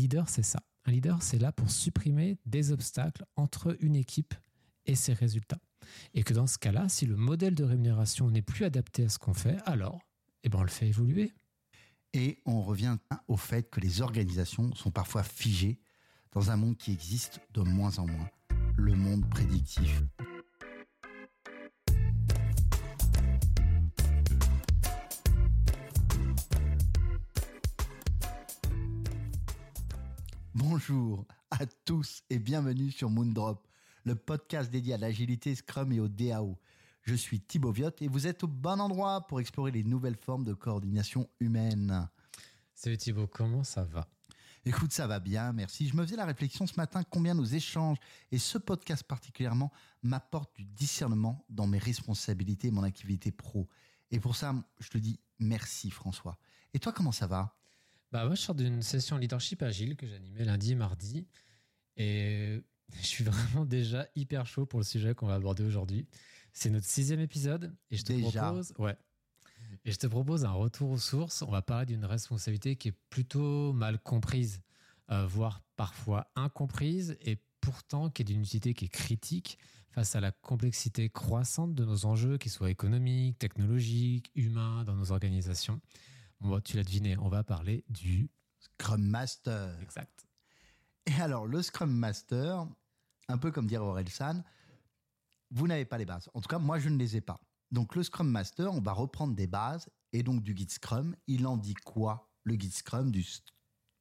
leader, c'est ça. Un leader, c'est là pour supprimer des obstacles entre une équipe et ses résultats. Et que dans ce cas-là, si le modèle de rémunération n'est plus adapté à ce qu'on fait, alors, eh ben, on le fait évoluer. Et on revient au fait que les organisations sont parfois figées dans un monde qui existe de moins en moins, le monde prédictif. Bonjour à tous et bienvenue sur Moondrop, le podcast dédié à l'agilité Scrum et au DAO. Je suis Thibaut Viot et vous êtes au bon endroit pour explorer les nouvelles formes de coordination humaine. Salut Thibaut, comment ça va? Écoute, ça va bien, merci. Je me faisais la réflexion ce matin combien nos échanges et ce podcast particulièrement m'apportent du discernement dans mes responsabilités et mon activité pro. Et pour ça, je te dis merci François. Et toi, comment ça va? Bah moi, je sors d'une session leadership agile que j'animais lundi, mardi, et je suis vraiment déjà hyper chaud pour le sujet qu'on va aborder aujourd'hui. C'est notre sixième épisode, et je te propose, ouais, et je te propose un retour aux sources. On va parler d'une responsabilité qui est plutôt mal comprise, euh, voire parfois incomprise, et pourtant qui est d'une utilité qui est critique face à la complexité croissante de nos enjeux, qu'ils soient économiques, technologiques, humains, dans nos organisations tu l'as deviné, on va parler du Scrum Master. Exact. Et alors, le Scrum Master, un peu comme dire Aurel San, vous n'avez pas les bases. En tout cas, moi, je ne les ai pas. Donc, le Scrum Master, on va reprendre des bases et donc du guide Scrum. Il en dit quoi, le guide Scrum du,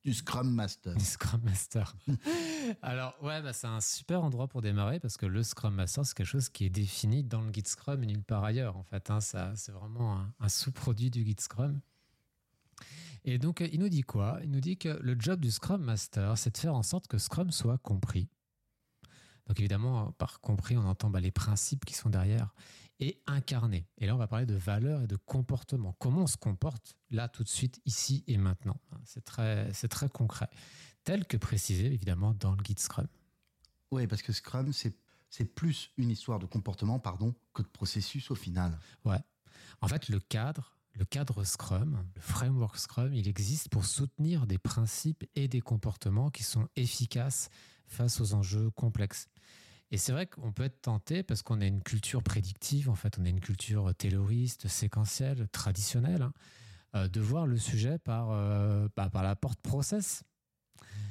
du Scrum Master? Du Scrum Master. alors, ouais, bah, c'est un super endroit pour démarrer parce que le Scrum Master, c'est quelque chose qui est défini dans le guide Scrum et nulle part ailleurs. En fait, hein, ça, c'est vraiment un sous-produit du guide Scrum. Et donc, il nous dit quoi? Il nous dit que le job du Scrum Master, c'est de faire en sorte que Scrum soit compris. Donc évidemment, par compris, on entend bah, les principes qui sont derrière et incarné. Et là, on va parler de valeurs et de comportement. Comment on se comporte là, tout de suite, ici et maintenant? C'est très, c'est très concret. Tel que précisé, évidemment, dans le guide Scrum. Oui, parce que Scrum, c'est, c'est plus une histoire de comportement, pardon, que de processus au final. Ouais. En fait, le cadre, le cadre Scrum, le framework Scrum, il existe pour soutenir des principes et des comportements qui sont efficaces face aux enjeux complexes. Et c'est vrai qu'on peut être tenté, parce qu'on a une culture prédictive, en fait, on a une culture tayloriste, séquentielle, traditionnelle, hein, euh, de voir le sujet par, euh, bah, par la porte process.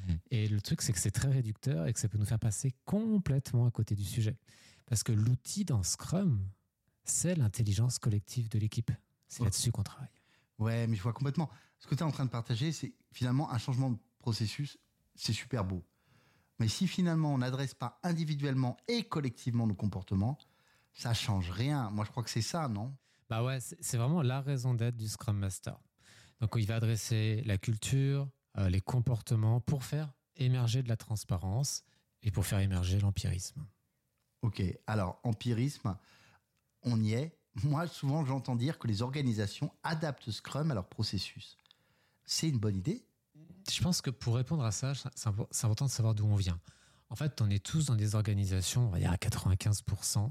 Mmh. Et le truc, c'est que c'est très réducteur et que ça peut nous faire passer complètement à côté du sujet. Parce que l'outil dans Scrum, c'est l'intelligence collective de l'équipe. C'est là-dessus qu'on travaille. Ouais, mais je vois complètement. Ce que tu es en train de partager, c'est finalement un changement de processus, c'est super beau. Mais si finalement on n'adresse pas individuellement et collectivement nos comportements, ça change rien. Moi, je crois que c'est ça, non? Bah ouais, c'est vraiment la raison d'être du Scrum Master. Donc, il va adresser la culture, euh, les comportements pour faire émerger de la transparence et pour faire émerger l'empirisme. Ok, alors empirisme, on y est moi, souvent, j'entends dire que les organisations adaptent Scrum à leur processus. C'est une bonne idée? Je pense que pour répondre à ça, c'est important de savoir d'où on vient. En fait, on est tous dans des organisations, on va dire à 95%,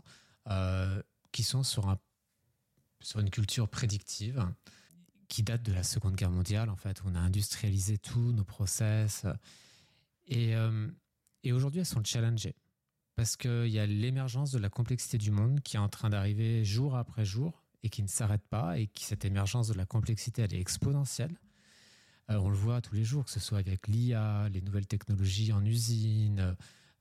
euh, qui sont sur, un, sur une culture prédictive qui date de la Seconde Guerre mondiale. En fait, on a industrialisé tous nos process. Et, euh, et aujourd'hui, elles sont challengées parce qu'il y a l'émergence de la complexité du monde qui est en train d'arriver jour après jour et qui ne s'arrête pas et qui cette émergence de la complexité elle est exponentielle. Euh, on le voit tous les jours, que ce soit avec l'IA, les nouvelles technologies en usine,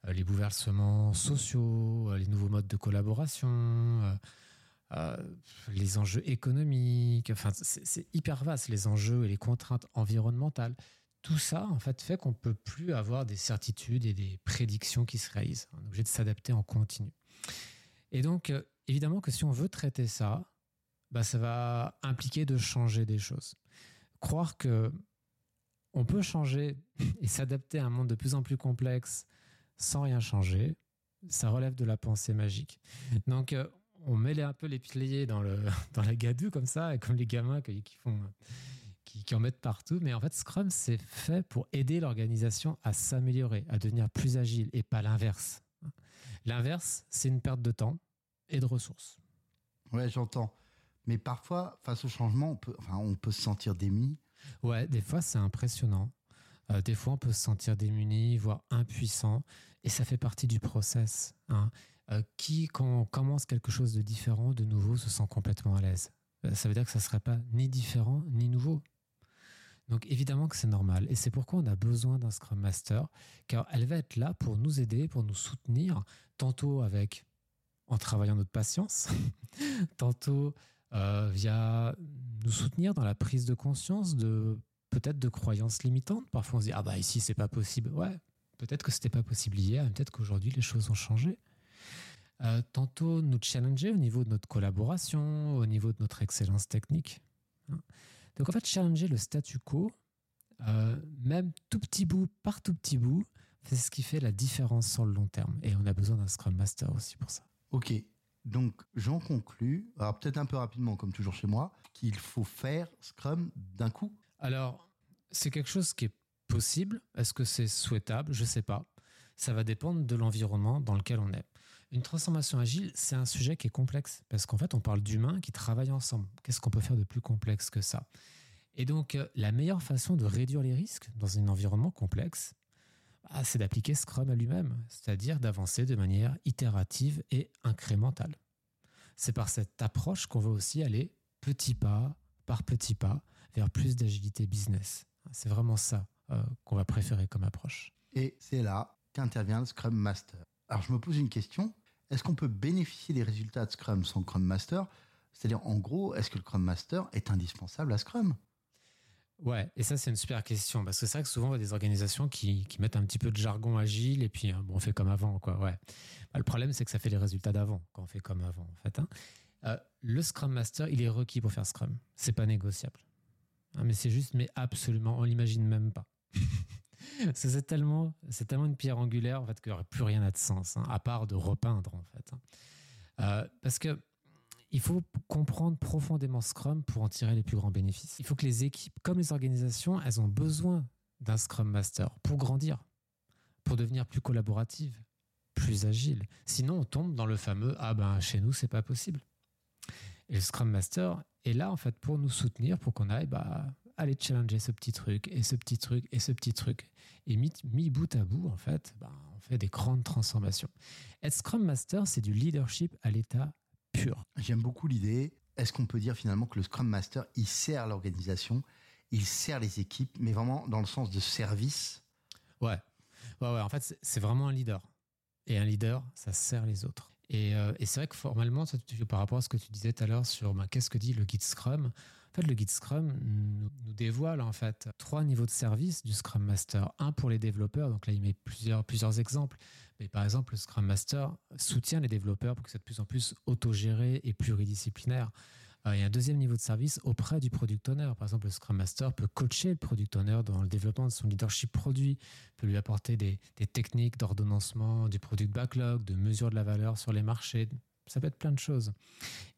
euh, les bouleversements sociaux, euh, les nouveaux modes de collaboration, les enjeux économiques. Enfin, c'est hyper vaste les enjeux et les contraintes environnementales tout ça, en fait, fait qu'on peut plus avoir des certitudes et des prédictions qui se réalisent. On est obligé de s'adapter en continu. Et donc, euh, évidemment que si on veut traiter ça, bah, ça va impliquer de changer des choses. Croire que on peut changer et s'adapter à un monde de plus en plus complexe sans rien changer, ça relève de la pensée magique. Donc, euh, on met un peu les piliers dans, le, dans la gadoue comme ça, comme les gamins qui font qui, en mettent partout. Mais en fait, Scrum, c'est fait pour aider l'organisation à s'améliorer, à devenir plus agile et pas l'inverse. L'inverse, c'est une perte de temps et de ressources. Ouais, j'entends. Mais parfois, face au changement, on peut, enfin, on peut se sentir démis. Ouais, des fois, c'est impressionnant. Euh, des fois, on peut se sentir démuni, voire impuissant, et ça fait partie du process. Hein. Euh, qui, quand on commence quelque chose de différent, de nouveau, se sent complètement à l'aise euh, Ça veut dire que ça ne serait pas ni différent ni nouveau. Donc évidemment que c'est normal. Et c'est pourquoi on a besoin d'un Scrum Master, car elle va être là pour nous aider, pour nous soutenir, tantôt avec en travaillant notre patience, tantôt euh, via nous soutenir dans la prise de conscience de peut-être de croyances limitantes. Parfois on se dit ah bah ici c'est pas possible. Ouais, peut-être que c'était pas possible hier, peut-être qu'aujourd'hui les choses ont changé. Euh, tantôt nous challenger au niveau de notre collaboration, au niveau de notre excellence technique. Hein. Donc en fait, challenger le statu quo, euh, même tout petit bout par tout petit bout, c'est ce qui fait la différence sur le long terme. Et on a besoin d'un Scrum Master aussi pour ça. Ok, donc j'en conclus, alors peut-être un peu rapidement comme toujours chez moi, qu'il faut faire Scrum d'un coup. Alors, c'est quelque chose qui est possible. Est-ce que c'est souhaitable? Je ne sais pas. Ça va dépendre de l'environnement dans lequel on est. Une transformation agile, c'est un sujet qui est complexe parce qu'en fait, on parle d'humains qui travaillent ensemble. Qu'est-ce qu'on peut faire de plus complexe que ça? Et donc, euh, la meilleure façon de réduire les risques dans un environnement complexe, bah, c'est d'appliquer Scrum à lui-même, c'est-à-dire d'avancer de manière itérative et incrémentale. C'est par cette approche qu'on va aussi aller petit pas par petit pas vers plus d'agilité business. C'est vraiment ça euh, qu'on va préférer comme approche. Et c'est là qu'intervient le Scrum Master. Alors je me pose une question. Est-ce qu'on peut bénéficier des résultats de Scrum sans Scrum Master? C'est-à-dire, en gros, est-ce que le Scrum Master est indispensable à Scrum? Ouais, et ça c'est une super question parce que c'est vrai que souvent y a des organisations qui, mettent un petit peu de jargon agile et puis bon, on fait comme avant quoi. Ouais. Bah, le problème c'est que ça fait les résultats d'avant quand on fait comme avant en fait. Hein. Euh, le Scrum Master il est requis pour faire Scrum, c'est pas négociable. Hein, mais c'est juste, mais absolument, on l'imagine même pas. c'est tellement, tellement une pierre angulaire en fait qu'il n'y aurait plus rien à de sens, hein, à part de repeindre en fait. Hein. Euh, parce que il faut comprendre profondément Scrum pour en tirer les plus grands bénéfices. Il faut que les équipes, comme les organisations, elles ont besoin d'un Scrum Master pour grandir, pour devenir plus collaboratives, plus agiles. Sinon, on tombe dans le fameux ah ben chez nous c'est pas possible. Et le Scrum Master est là en fait pour nous soutenir, pour qu'on aille bah aller challenger ce petit truc et ce petit truc et ce petit truc. Et mis, bout à bout, en fait, ben, on fait des grandes transformations. Être Scrum Master, c'est du leadership à l'état pur. J'aime beaucoup l'idée. Est-ce qu'on peut dire finalement que le Scrum Master, il sert l'organisation, il sert les équipes, mais vraiment dans le sens de service? Ouais. Ouais, ouais. En fait, c'est vraiment un leader. Et un leader, ça sert les autres. Et, euh, c'est vrai que formellement, par rapport à ce que tu disais tout à l'heure sur ben, qu'est-ce que dit le guide Scrum, fait, le guide Scrum nous, dévoile en fait trois niveaux de service du Scrum Master. Un pour les développeurs, donc là il met plusieurs, plusieurs exemples. Mais par exemple, le Scrum Master soutient les développeurs pour que c'est de plus en plus autogéré et pluridisciplinaire. Euh, il y a un deuxième niveau de service auprès du product owner. Par exemple, le Scrum Master peut coacher le product owner dans le développement de son leadership produit, peut lui apporter des, des techniques d'ordonnancement du product backlog, de mesure de la valeur sur les marchés, ça peut être plein de choses.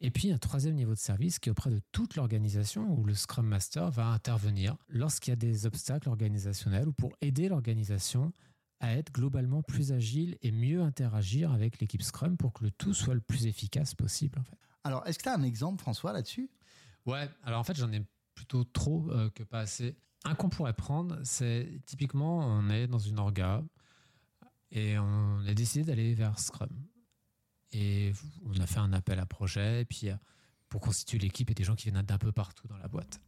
Et puis un troisième niveau de service qui est auprès de toute l'organisation où le Scrum Master va intervenir lorsqu'il y a des obstacles organisationnels ou pour aider l'organisation à être globalement plus agile et mieux interagir avec l'équipe Scrum pour que le tout soit le plus efficace possible. En fait. Alors, est-ce que tu as un exemple, François, là-dessus? Ouais, alors en fait, j'en ai plutôt trop euh, que pas assez. Un qu'on pourrait prendre, c'est typiquement, on est dans une orga et on a décidé d'aller vers Scrum. Et on a fait un appel à projet. Et puis, euh, pour constituer l'équipe, a des gens qui viennent d'un peu partout dans la boîte.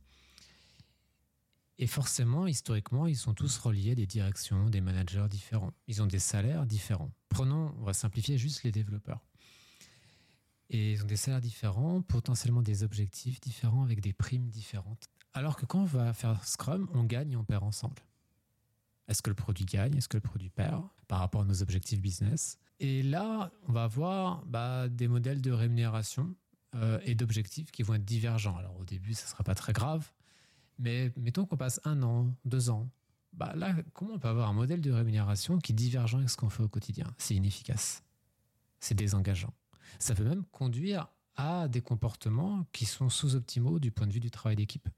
Et forcément, historiquement, ils sont tous reliés à des directions, des managers différents. Ils ont des salaires différents. Prenons, on va simplifier juste les développeurs. Et ils ont des salaires différents, potentiellement des objectifs différents avec des primes différentes. Alors que quand on va faire Scrum, on gagne et on perd ensemble. Est-ce que le produit gagne Est-ce que le produit perd par rapport à nos objectifs business et là, on va avoir bah, des modèles de rémunération euh, et d'objectifs qui vont être divergents. Alors au début, ça ne sera pas très grave, mais mettons qu'on passe un an, deux ans. Bah là, comment on peut avoir un modèle de rémunération qui est divergent avec ce qu'on fait au quotidien? C'est inefficace. C'est désengageant. Ça peut même conduire à des comportements qui sont sous-optimaux du point de vue du travail d'équipe.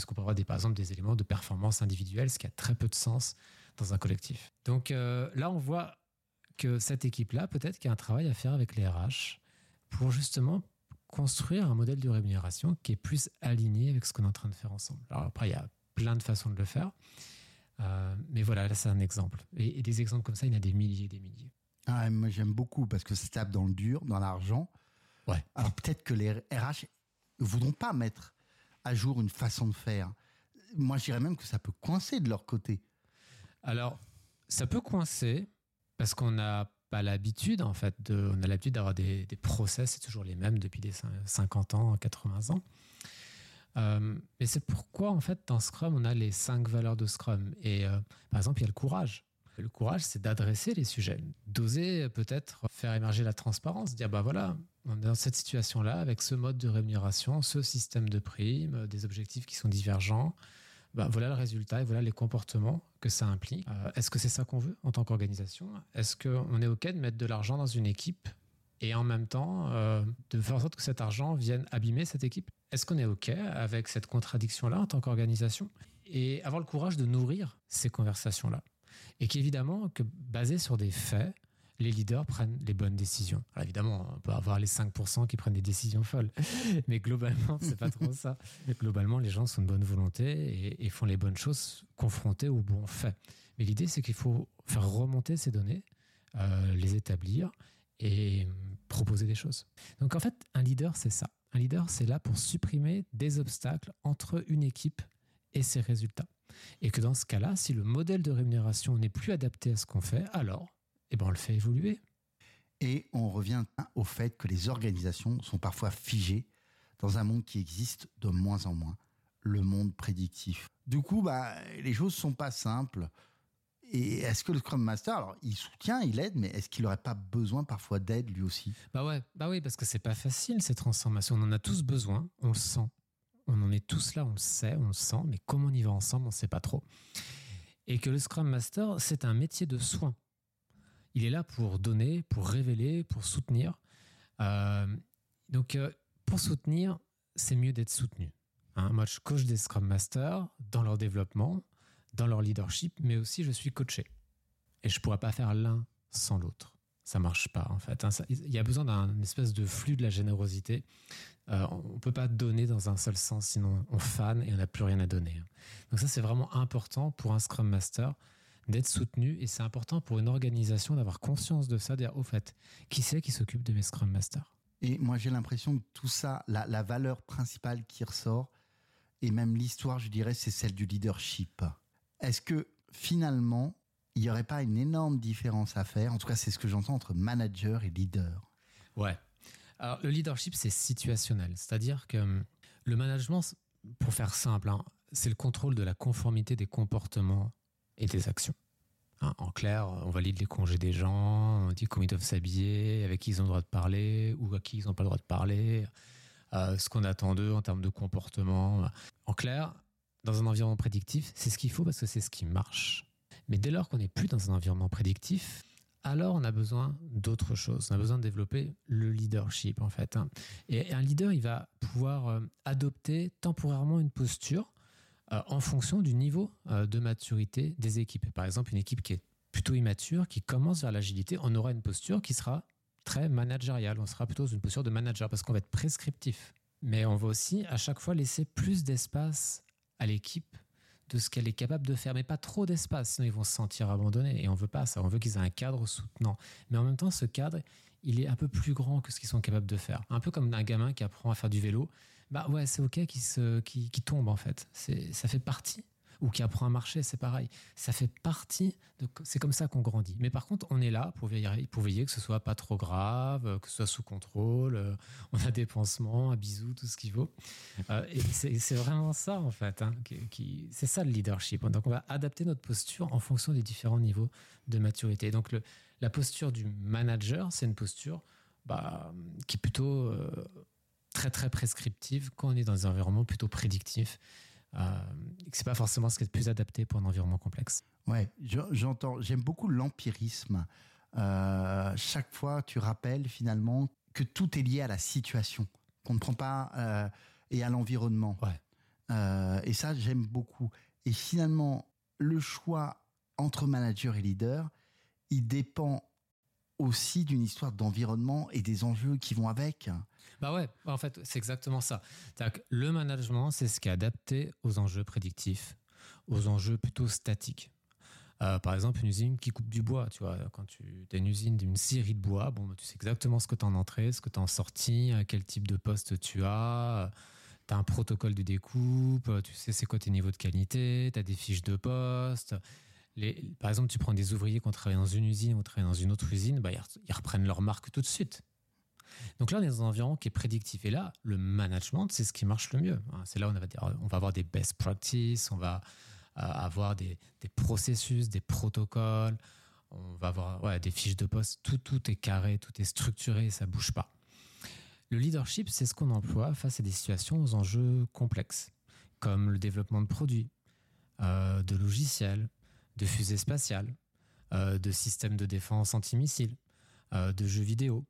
Parce qu'on peut avoir des, par exemple des éléments de performance individuelle, ce qui a très peu de sens dans un collectif. Donc euh, là, on voit que cette équipe-là, peut-être qu'il y a un travail à faire avec les RH pour justement construire un modèle de rémunération qui est plus aligné avec ce qu'on est en train de faire ensemble. Alors après, il y a plein de façons de le faire. Euh, mais voilà, là, c'est un exemple. Et, des exemples comme ça, il y en a des milliers et des milliers. Ah, moi, j'aime beaucoup parce que ça tape dans le dur, dans l'argent. Ouais. Alors, peut-être que les RH ne voudront pas mettre à jour une façon de faire. Moi, je dirais même que ça peut coincer de leur côté. Alors, ça peut coincer parce qu'on n'a pas l'habitude, en fait, de, on a l'habitude d'avoir des, des process, c'est toujours les mêmes depuis des 50 ans, 80 ans. Euh, et c'est pourquoi, en fait, dans Scrum, on a les cinq valeurs de Scrum. Et euh, par exemple, il y a le courage. Le courage, c'est d'adresser les sujets, d'oser peut-être faire émerger la transparence, dire bah voilà, dans cette situation-là avec ce mode de rémunération, ce système de primes, des objectifs qui sont divergents. Bah, voilà le résultat et voilà les comportements que ça implique. Euh, est-ce que c'est ça qu'on veut en tant qu'organisation? Est-ce qu'on est OK de mettre de l'argent dans une équipe et en même temps euh, de faire en sorte que cet argent vienne abîmer cette équipe? Est-ce qu'on est OK avec cette contradiction-là en tant qu'organisation? Et avoir le courage de nourrir ces conversations-là. Et qu'évidemment, que basé sur des faits, les leaders prennent les bonnes décisions. Alors évidemment, on peut avoir les 5% qui prennent des décisions folles, mais globalement, c'est pas trop ça. Globalement, les gens sont de bonne volonté et, font les bonnes choses confrontés aux bons faits. Mais l'idée, c'est qu'il faut faire remonter ces données, euh, les établir et proposer des choses. Donc en fait, un leader, c'est ça. Un leader, c'est là pour supprimer des obstacles entre une équipe et ses résultats. Et que dans ce cas-là, si le modèle de rémunération n'est plus adapté à ce qu'on fait, alors eh ben, on le fait évoluer. Et on revient au fait que les organisations sont parfois figées dans un monde qui existe de moins en moins, le monde prédictif. Du coup, bah, les choses sont pas simples. Et est-ce que le Scrum Master, alors il soutient, il aide, mais est-ce qu'il n'aurait pas besoin parfois d'aide lui aussi? Bah ouais, bah oui, parce que c'est pas facile ces transformations. On en a tous besoin, on le sent. On en est tous là, on le sait, on le sent, mais comment on y va ensemble, on ne sait pas trop. Et que le Scrum Master, c'est un métier de soin. Il est là pour donner, pour révéler, pour soutenir. Euh, donc, euh, pour soutenir, c'est mieux d'être soutenu. Hein. moi, je coach des Scrum Masters dans leur développement dans leur leadership, mais aussi je suis coaché. Et je ne pourrais pas faire l'un sans l'autre. Ça marche pas en fait. Hein. Il y a besoin d'un espèce de flux de la générosité. Euh, on ne peut pas donner dans un seul sens, sinon on fan et on n'a plus rien à donner. Hein. Donc ça c'est vraiment important pour un Scrum Master d'être soutenu et c'est important pour une organisation d'avoir conscience de ça, dire au fait, qui c'est qui s'occupe de mes Scrum Masters? Et moi j'ai l'impression que tout ça, la, la valeur principale qui ressort, et même l'histoire, je dirais, c'est celle du leadership. Est-ce que finalement, il n'y aurait pas une énorme différence à faire? En tout cas, c'est ce que j'entends entre manager et leader. Ouais. Alors, le leadership, c'est situationnel. C'est-à-dire que hum, le management, pour faire simple, hein, c'est le contrôle de la conformité des comportements et des actions. Hein, en clair, on valide les congés des gens, on dit comment ils doivent s'habiller, avec qui ils ont le droit de parler ou à qui ils n'ont pas le droit de parler, euh, ce qu'on attend d'eux en termes de comportement. En clair, dans un environnement prédictif, c'est ce qu'il faut parce que c'est ce qui marche. Mais dès lors qu'on n'est plus dans un environnement prédictif, alors on a besoin d'autre chose. On a besoin de développer le leadership en fait. Hein. Et un leader, il va pouvoir euh, adopter temporairement une posture en fonction du niveau euh, de maturité des équipes. Par exemple, une équipe qui est plutôt immature, qui commence vers l'agilité, on aura une posture qui sera très managériale. On sera plutôt dans une posture de manager parce qu'on va être prescriptif. Mais on va aussi à chaque fois laisser plus d'espace à l'équipe de ce qu'elle est capable de faire, mais pas trop d'espace, sinon ils vont se sentir abandonnés. Et on veut pas ça, on veut qu'ils aient un cadre soutenant. Mais en même temps, ce cadre, il est un peu plus grand que ce qu'ils sont capables de faire. Un peu comme un gamin qui apprend à faire du vélo. Bah ouais, c'est ok qu'il se, qui, tombe en fait. Ça fait partie ou qui apprend à marcher, c'est pareil. Ça fait partie. C'est comme ça qu'on grandit. Mais par contre, on est là pour veiller, pour veiller que ce soit pas trop grave, que ce soit sous contrôle. Euh, on a des pansements, un bisou, tout ce qu'il faut. Euh, et c'est vraiment ça, en fait. Hein, qui, c'est ça le leadership. Donc, on va adapter notre posture en fonction des différents niveaux de maturité. Donc, le, la posture du manager, c'est une posture bah, qui est plutôt. Euh, très très prescriptive quand on est dans un environnement plutôt prédictif euh, c'est pas forcément ce qui est le plus adapté pour un environnement complexe. Ouais, j'entends. J'aime beaucoup l'empirisme. Euh, chaque fois, tu rappelles finalement que tout est lié à la situation, qu'on ne prend pas euh, et à l'environnement. Ouais. et ça, j'aime beaucoup. Et finalement, le choix entre manager et leader, il dépend aussi d'une histoire d'environnement et des enjeux qui vont avec. Bah ouais, en fait, c'est exactement ça. le management, c'est ce qui est adapté aux enjeux prédictifs. aux enjeux plutôt statiques. Euh, par exemple, une usine qui coupe du bois, tu vois, quand tu as une usine d'une série de bois, bon, tu sais exactement ce que tu en entrée, ce que tu en sortie, quel type de poste tu as, tu as un protocole de découpe, tu sais c'est quoi tes niveaux de qualité, tu as des fiches de poste. Les, par exemple, tu prends des ouvriers qui ont travaillé dans une usine ou travaillé dans une autre usine, bah, ils reprennent leur marque tout de suite. Donc là, on est dans un environnement qui est prédictif. Et là, le management, c'est ce qui marche le mieux. C'est là où on va, dire, on va avoir des best practices, on va avoir des, processus, des protocoles, on va avoir des fiches de poste, tout, tout est carré, tout est structuré, ça bouge pas. Le leadership, c'est ce qu'on emploie face à des situations aux enjeux complexes, comme le développement de produits, euh, de logiciels, de fusées spatiales, euh, de systèmes de défense antimissile, euh, de jeux vidéo.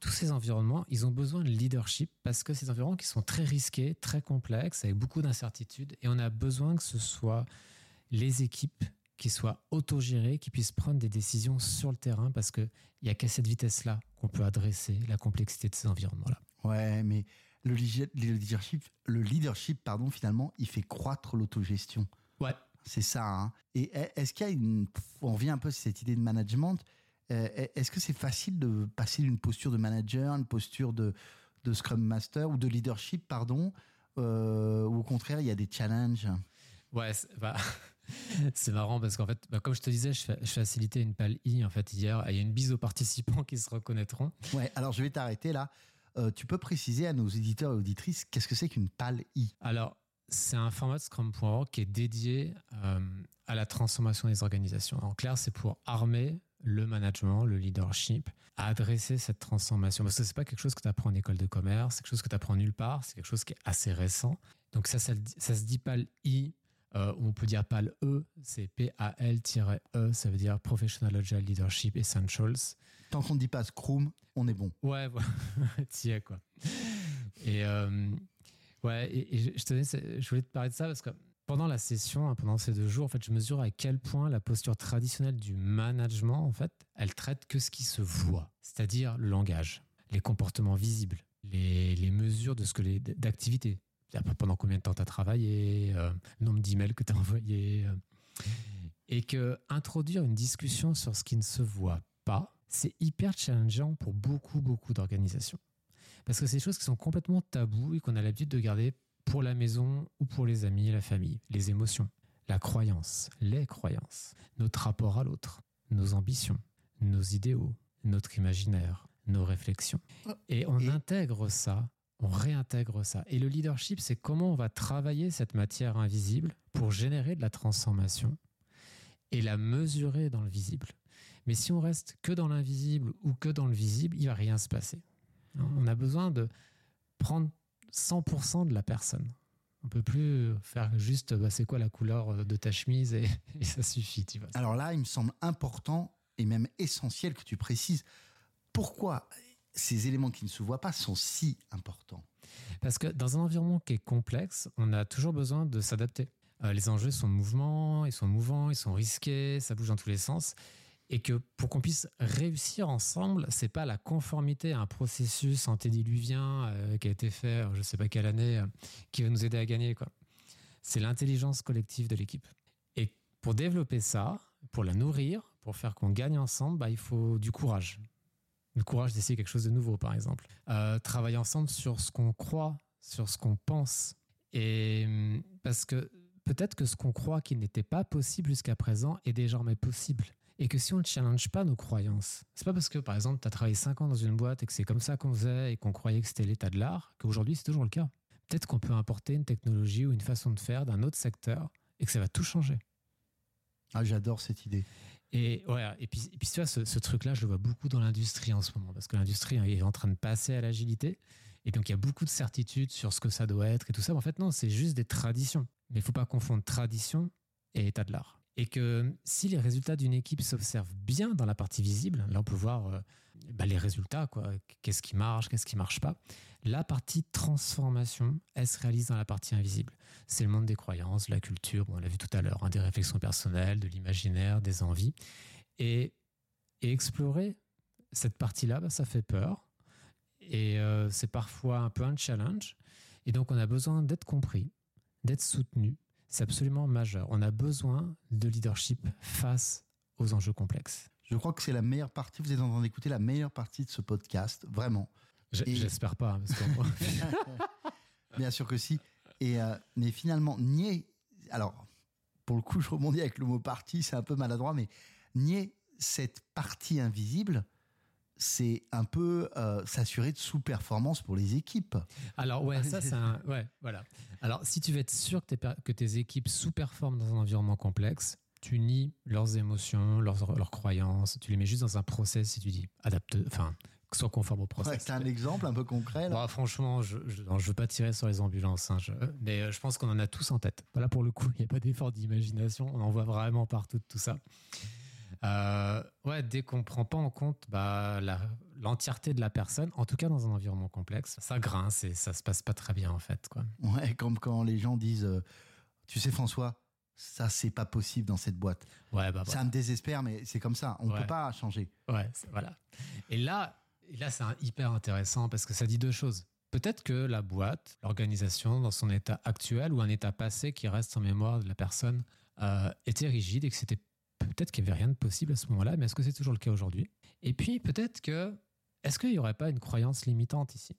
Tous ces environnements, ils ont besoin de leadership parce que ces environnements qui sont très risqués, très complexes, avec beaucoup d'incertitudes, et on a besoin que ce soit les équipes qui soient autogérées, qui puissent prendre des décisions sur le terrain, parce qu'il n'y a qu'à cette vitesse-là qu'on peut adresser la complexité de ces environnements-là. Ouais, mais le leadership, le leadership, pardon, finalement, il fait croître l'autogestion. Ouais. C'est ça. Hein. Et est-ce qu'il y a une. On revient un peu sur cette idée de management. Euh, est-ce que c'est facile de passer d'une posture de manager, une posture de, de Scrum Master ou de leadership, pardon, euh, ou au contraire, il y a des challenges Ouais, bah, c'est marrant parce qu'en fait, bah, comme je te disais, je, facilitais une pale I en fait hier. Il y a une bise aux participants qui se reconnaîtront. Ouais, alors je vais t'arrêter là. Euh, tu peux préciser à nos éditeurs et auditrices qu'est-ce que c'est qu'une pale I? Alors, c'est un format de Scrum.org qui est dédié euh, à la transformation des organisations. En clair, c'est pour armer le management, le leadership, à adresser cette transformation. Parce que c'est pas quelque chose que tu apprends en école de commerce, c'est quelque chose que tu apprends nulle part, c'est quelque chose qui est assez récent. Donc ça, ça, ça se dit pas le I, euh, on peut dire pas le E, c'est P-A-L-E, ça veut dire Professional Agile Leadership Essentials. Tant qu'on ne dit pas Scrum, on est bon. Ouais, voilà, t'y quoi. Et, euh, Ouais, et, je, te je voulais te parler de ça parce que pendant la session, hein, pendant ces deux jours, en fait, je mesure à quel point la posture traditionnelle du management, en fait, elle traite que ce qui se voit, c'est-à-dire le langage, les comportements visibles, les, mesures de ce que les d'activité. Pendant combien de temps tu as travaillé, euh, le nombre d'emails que tu as envoyés. Euh. et que introduire une discussion sur ce qui ne se voit pas, c'est hyper challengeant pour beaucoup, beaucoup d'organisations. Parce que c'est des choses qui sont complètement tabous et qu'on a l'habitude de garder pour la maison ou pour les amis et la famille. Les émotions, la croyance, les croyances, notre rapport à l'autre, nos ambitions, nos idéaux, notre imaginaire, nos réflexions. Et on intègre ça, on réintègre ça. Et le leadership, c'est comment on va travailler cette matière invisible pour générer de la transformation et la mesurer dans le visible. Mais si on reste que dans l'invisible ou que dans le visible, il va rien se passer. On a besoin de prendre 100% de la personne. On peut plus faire juste bah, c'est quoi la couleur de ta chemise et, ça suffit. Tu vois. Alors là, il me semble important et même essentiel que tu précises pourquoi ces éléments qui ne se voient pas sont si importants. Parce que dans un environnement qui est complexe, on a toujours besoin de s'adapter. Euh, les enjeux sont mouvements, ils sont mouvants, ils sont risqués, ça bouge dans tous les sens et que pour qu'on puisse réussir ensemble, c'est pas la conformité à un processus antédiluvien euh, qui a été fait, je sais pas quelle année, euh, qui va nous aider à gagner. Quoi. C'est l'intelligence collective de l'équipe. Et pour développer ça, pour la nourrir, pour faire qu'on gagne ensemble, bah, il faut du courage. Le courage d'essayer quelque chose de nouveau, par exemple. Euh, travailler ensemble sur ce qu'on croit, sur ce qu'on pense. Et hum, parce que peut-être que ce qu'on croit qui n'était pas possible jusqu'à présent est désormais possible et que si on ne challenge pas nos croyances, c'est pas parce que par exemple tu as travaillé 5 ans dans une boîte et que c'est comme ça qu'on faisait et qu'on croyait que c'était l'état de l'art qu'aujourd'hui c'est toujours le cas. Peut-être qu'on peut importer une technologie ou une façon de faire d'un autre secteur et que ça va tout changer. Ah, j'adore cette idée. Et, ouais, et puis, et puis tu vois, ce, ce truc-là, je le vois beaucoup dans l'industrie en ce moment, parce que l'industrie est en train de passer à l'agilité. Et donc, il y a beaucoup de certitudes sur ce que ça doit être et tout ça. Mais en fait, non, c'est juste des traditions. Mais il faut pas confondre tradition et état de l'art et que si les résultats d'une équipe s'observent bien dans la partie visible, là on peut voir euh, bah, les résultats, quoi, qu'est-ce qui marche, qu'est-ce qui marche pas. La partie transformation, elle se réalise dans la partie invisible. C'est le monde des croyances, la culture, on l'a vu tout à l'heure, hein, des réflexions personnelles, de l'imaginaire, des envies. Et, explorer cette partie-là, bah, ça fait peur. Et euh, c'est parfois un peu un challenge. Et donc on a besoin d'être compris, d'être soutenu, c'est absolument majeur. On a besoin de leadership face aux enjeux complexes. Je crois que c'est la meilleure partie, vous êtes en train d'écouter la meilleure partie de ce podcast, vraiment. Et- J'espère pas. Parce que- Bien sûr que si. Et, euh, mais finalement, nier. Alors, pour le coup, je rebondis avec le mot partie, c'est un peu maladroit, mais nier cette partie invisible, c'est un peu euh, s'assurer de sous-performance pour les équipes. Alors ouais, ça c'est un... Ouais, voilà. Alors si tu veux être sûr que que tes équipes sous-performent dans un environnement complexe, tu nies leurs émotions, leurs, leurs croyances, tu les mets juste dans un process et tu dis adapte, enfin, sois conforme au Ouais, process. c'est un exemple un peu concret. là. Bon, franchement, je ne veux pas tirer sur les ambulances, hein, je- mais euh, je pense qu'on en a tous en tête. Voilà, pour le coup, il n'y a pas d'effort d'imagination, on en voit vraiment partout de tout ça. Euh, ouais, dès qu'on ne prend pas en compte bah, la- l'entièreté de la personne, en tout cas dans un environnement complexe, ça grince et ça se passe pas très bien en fait. Quoi. Ouais, comme quand les gens disent euh, Tu sais, François, ça, c'est pas possible dans cette boîte. Ouais, bah, Ça me désespère, mais c'est comme ça. On Ouais. peut pas changer. Ouais, voilà. Et là, et là c'est hyper intéressant parce que ça dit deux choses. Peut-être que la boîte, l'organisation, dans son état actuel ou un état passé qui reste en mémoire de la personne, euh, était rigide et que c'était peut-être qu'il n'y avait rien de possible à ce moment-là, mais est-ce que c'est toujours le cas aujourd'hui? Et puis peut-être que, est-ce qu'il n'y aurait pas une croyance limitante ici?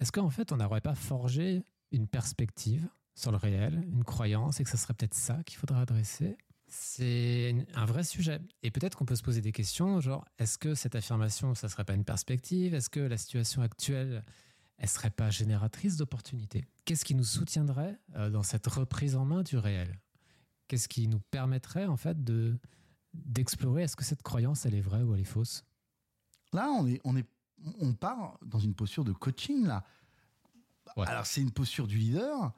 Est-ce qu'en fait, on n'aurait pas forgé une perspective sur le réel, une croyance, et que ça serait peut-être ça qu'il faudrait adresser? C'est un vrai sujet. Et peut-être qu'on peut se poser des questions, genre, est-ce que cette affirmation, ça serait pas une perspective? Est-ce que la situation actuelle, elle serait pas génératrice d'opportunités? Qu'est-ce qui nous soutiendrait euh, dans cette reprise en main du réel? Qu'est-ce qui nous permettrait, en fait, de d'explorer est-ce que cette croyance, elle est vraie ou elle est fausse? Là, on, est, on, est, on part dans une posture de coaching, là. Ouais. Alors, c'est une posture du leader,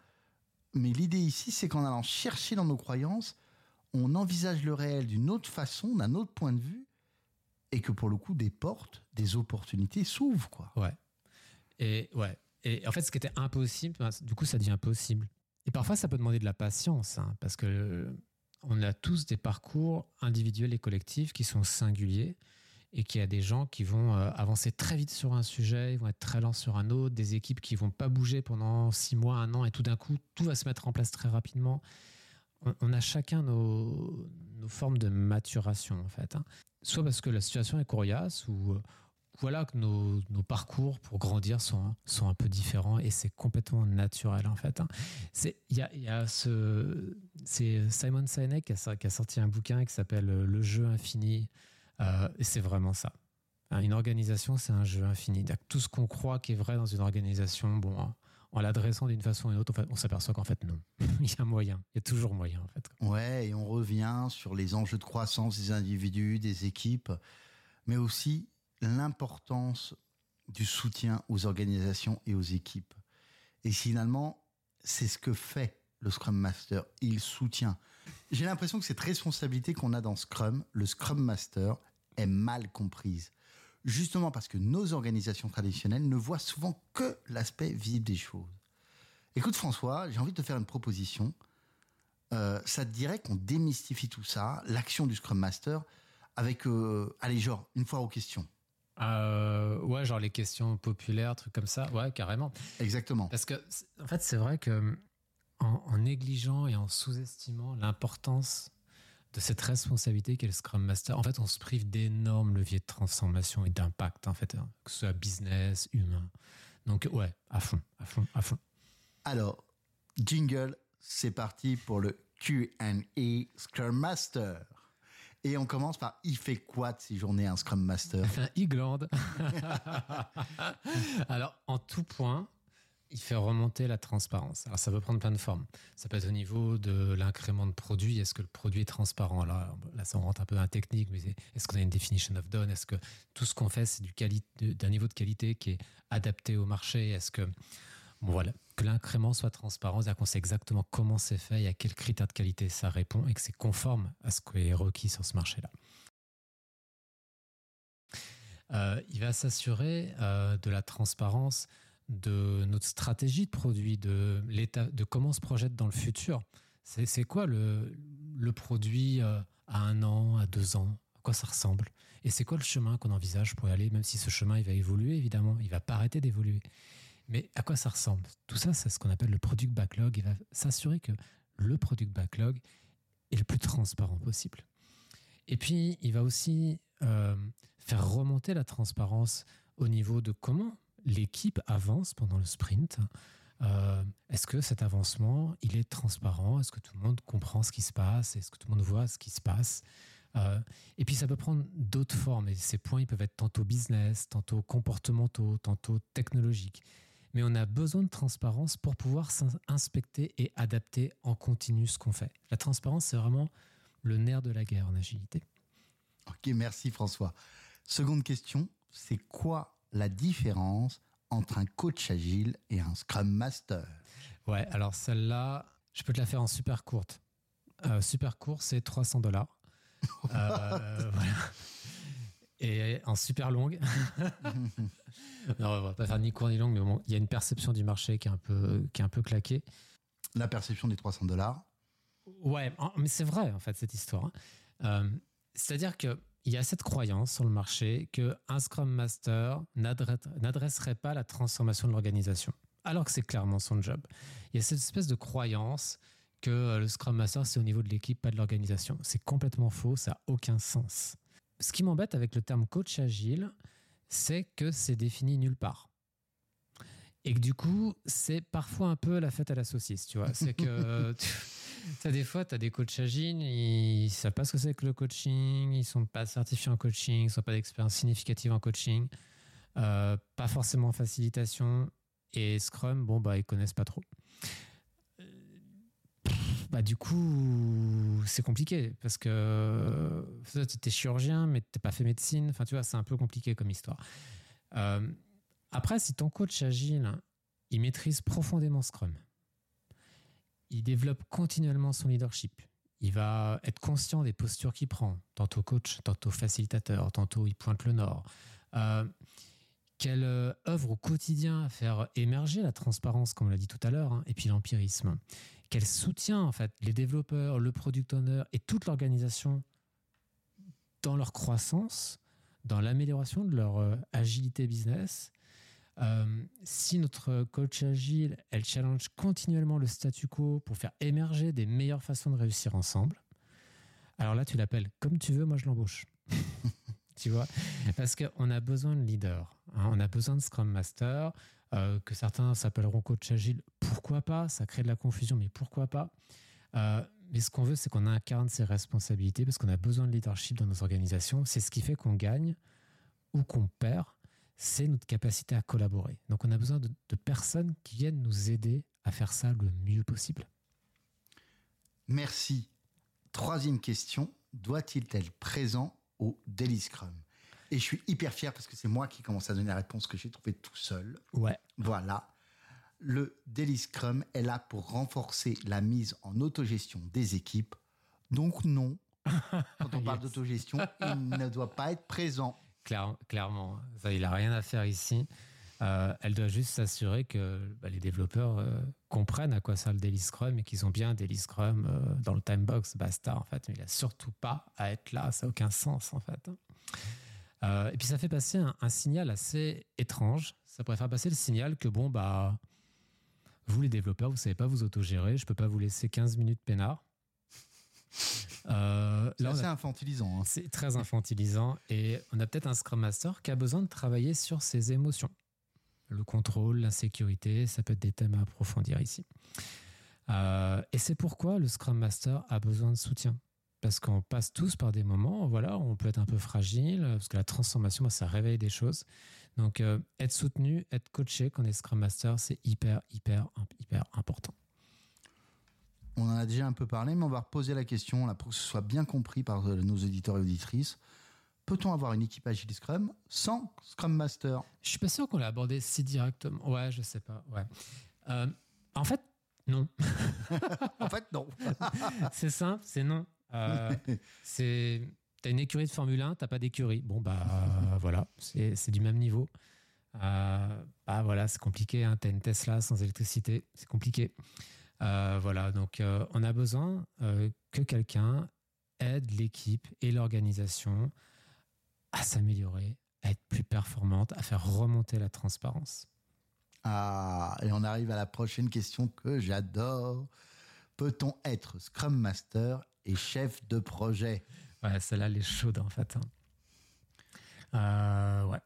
mais l'idée ici, c'est qu'en allant chercher dans nos croyances, on envisage le réel d'une autre façon, d'un autre point de vue, et que pour le coup, des portes, des opportunités s'ouvrent, quoi. Ouais. Et ouais. Et en fait, ce qui était impossible, du coup, ça devient possible. Et parfois, ça peut demander de la patience, hein, parce que euh, on a tous des parcours individuels et collectifs qui sont singuliers, et qu'il y a des gens qui vont euh, avancer très vite sur un sujet, ils vont être très lents sur un autre, des équipes qui vont pas bouger pendant six mois, un an, et tout d'un coup, tout va se mettre en place très rapidement. On, a chacun nos, nos formes de maturation, en fait. hein. Soit parce que la situation est coriace, ou voilà que nos, parcours pour grandir sont, sont un peu différents et c'est complètement naturel en fait. hein. Y a, ce c'est Simon Sinek qui a, sorti un bouquin qui s'appelle Le jeu infini euh, et c'est vraiment ça. Hein, Une organisation, c'est un jeu infini. Tout ce qu'on croit qui est vrai dans une organisation, bon, en l'adressant d'une façon ou d'une autre, on s'aperçoit qu'en fait non. il y a moyen, il y a toujours moyen en fait. Ouais, et on revient sur les enjeux de croissance des individus, des équipes, mais aussi l'importance du soutien aux organisations et aux équipes. Et finalement, c'est ce que fait le Scrum Master. Il soutient. J'ai l'impression que cette responsabilité qu'on a dans Scrum, le Scrum Master, est mal comprise. Justement parce que nos organisations traditionnelles ne voient souvent que l'aspect visible des choses. Écoute François, j'ai envie de te faire une proposition. Euh, ça te dirait qu'on démystifie tout ça, l'action du Scrum Master, avec, euh, allez, genre, une fois aux questions. Euh, ouais, genre les questions populaires, trucs comme ça, ouais, carrément. Exactement. Parce que, en fait, c'est vrai que en, en négligeant et en sous-estimant l'importance de cette responsabilité qu'est le Scrum Master, en fait, on se prive d'énormes leviers de transformation et d'impact, en fait, hein, que ce soit business, humain. Donc, ouais, à fond, à fond, à fond. Alors, jingle, c'est parti pour le Q&A Scrum Master. Et on commence par, il fait quoi de ces journées un Scrum Master Un Iglande. Alors, en tout point, il fait remonter la transparence. Alors, ça peut prendre plein de formes. Ça peut être au niveau de l'incrément de produit. Est-ce que le produit est transparent? Là, là, ça rentre un peu dans la technique, mais est-ce qu'on a une definition of done? Est-ce que tout ce qu'on fait, c'est d'un niveau de qualité qui est adapté au marché? Est-ce que, bon, voilà, que l'incrément soit transparent, c'est-à-dire qu'on sait exactement comment c'est fait et à quels critères de qualité ça répond et que c'est conforme à ce qui est requis sur ce marché-là. Euh, il va s'assurer euh, de la transparence de notre stratégie de produit, de, l'état, de comment on se projette dans le futur. C'est, quoi le, le produit euh, à un an, à deux ans? À quoi ça ressemble? Et c'est quoi le chemin qu'on envisage pour y aller Même si ce chemin, il va évoluer, évidemment, il va pas arrêter d'évoluer. Mais à quoi ça ressemble? Tout ça, c'est ce qu'on appelle le product backlog. Il va s'assurer que le product backlog est le plus transparent possible. Et puis, il va aussi euh, faire remonter la transparence au niveau de comment l'équipe avance pendant le sprint. Euh, est-ce que cet avancement, il est transparent? Est-ce que tout le monde comprend ce qui se passe? Est-ce que tout le monde voit ce qui se passe? Euh, Et puis ça peut prendre d'autres formes. Et ces points, ils peuvent être tantôt business, tantôt comportementaux, tantôt technologiques. Mais on a besoin de transparence pour pouvoir inspecter et adapter en continu ce qu'on fait. La transparence, c'est vraiment le nerf de la guerre en agilité. Ok, merci François. Seconde question, c'est quoi la différence entre un coach agile et un Scrum Master? Ouais, alors celle-là, je peux te la faire en super courte. Euh, super court, c'est 300 dollars. Euh, voilà. Et en super longue. non, on va pas faire ni court ni longue, mais bon, il y a une perception du marché qui est un peu, qui est un peu claquée. La perception des 300 dollars Ouais, mais c'est vrai, en fait, cette histoire. Hein. Euh, c'est-à-dire qu'il y a cette croyance sur le marché qu'un Scrum Master n'adresserait pas la transformation de l'organisation, alors que c'est clairement son job. Il y a cette espèce de croyance que le Scrum Master, c'est au niveau de l'équipe, pas de l'organisation. C'est complètement faux, ça n'a aucun sens. Ce qui m'embête avec le terme coach agile, c'est que c'est défini nulle part. Et que du coup, c'est parfois un peu la fête à la saucisse, tu vois. C'est que as des fois, tu as des coachs agiles, ils ne savent pas ce que c'est que le coaching, ils ne sont pas certifiés en coaching, ils ne sont pas d'expérience significative en coaching, euh, pas forcément en facilitation, et Scrum, bon, bah, ils connaissent pas trop. Bah, du coup, c'est compliqué parce que tu es chirurgien, mais tu pas fait médecine. Enfin, tu vois, c'est un peu compliqué comme histoire. Euh, après, si ton coach agile, il maîtrise profondément Scrum, il développe continuellement son leadership. Il va être conscient des postures qu'il prend, tantôt coach, tantôt facilitateur, tantôt il pointe le nord. Euh, qu'elle œuvre au quotidien à faire émerger la transparence, comme on l'a dit tout à l'heure, hein, et puis l'empirisme? Qu'elle soutient en fait les développeurs, le product owner et toute l'organisation dans leur croissance, dans l'amélioration de leur euh, agilité business, euh, si notre coach agile, elle challenge continuellement le statu quo pour faire émerger des meilleures façons de réussir ensemble, alors là, tu l'appelles comme tu veux, moi je l'embauche. tu vois? Parce qu'on a besoin de leaders, hein. on a besoin de Scrum Master, euh, que certains s'appelleront coach agile, pourquoi pas? Ça crée de la confusion, mais pourquoi pas? Euh, Mais ce qu'on veut, c'est qu'on incarne ses responsabilités parce qu'on a besoin de leadership dans nos organisations. C'est ce qui fait qu'on gagne ou qu'on perd c'est notre capacité à collaborer. Donc on a besoin de, personnes qui viennent nous aider à faire ça le mieux possible. Merci. Troisième question, doit-il être présent au Daily Scrum? Et je suis hyper fier parce que c'est moi qui commence à donner la réponse que j'ai trouvée tout seul. Ouais. Voilà. Le Daily Scrum est là pour renforcer la mise en autogestion des équipes. Donc non, quand on parle d'autogestion, il ne doit pas être présent clairement. Ça, il n'a rien à faire ici. Euh, elle doit juste s'assurer que bah, les développeurs euh, comprennent à quoi sert le Daily Scrum et qu'ils ont bien un Daily Scrum euh, dans le time box, basta en fait. Mais il n'a surtout pas à être là, ça n'a aucun sens en fait. Et puis ça fait passer un, signal assez étrange. Ça pourrait faire passer le signal que bon, bah, vous les développeurs, vous ne savez pas vous autogérer, je ne peux pas vous laisser 15 minutes peinard. Euh, c'est assez infantilisant. Hein. C'est très infantilisant. Et on a peut-être un Scrum Master qui a besoin de travailler sur ses émotions. Le contrôle, l'insécurité, ça peut être des thèmes à approfondir ici. Euh, et c'est pourquoi le Scrum Master a besoin de soutien. Parce qu'on passe tous par des moments, voilà, on peut être un peu fragile, parce que la transformation, ça réveille des choses. Donc, euh, être soutenu, être coaché quand on est Scrum Master, c'est hyper, hyper, hyper important. On en a déjà un peu parlé, mais on va reposer la question là pour que ce soit bien compris par euh, nos auditeurs et auditrices. Peut-on avoir une équipe Agile Scrum sans Scrum Master? Je suis pas sûr qu'on l'a abordé si directement. Ouais, je sais pas. Ouais. Euh, en fait, non. en fait, non. c'est simple, c'est non. Euh, c'est t'as une écurie de Formule 1, t'as pas d'écurie. Bon bah voilà, c'est du même niveau. bah voilà, c'est compliqué. Hein. T'as une Tesla sans électricité, c'est compliqué. Euh, voilà, donc euh, on a besoin euh, que quelqu'un aide l'équipe et l'organisation à s'améliorer, à être plus performante, à faire remonter la transparence. Ah, et on arrive à la prochaine question que j'adore. Peut-on être Scrum Master et chef de projet Ouais, celle-là, elle est chaude en fait. hein. Euh, ouais.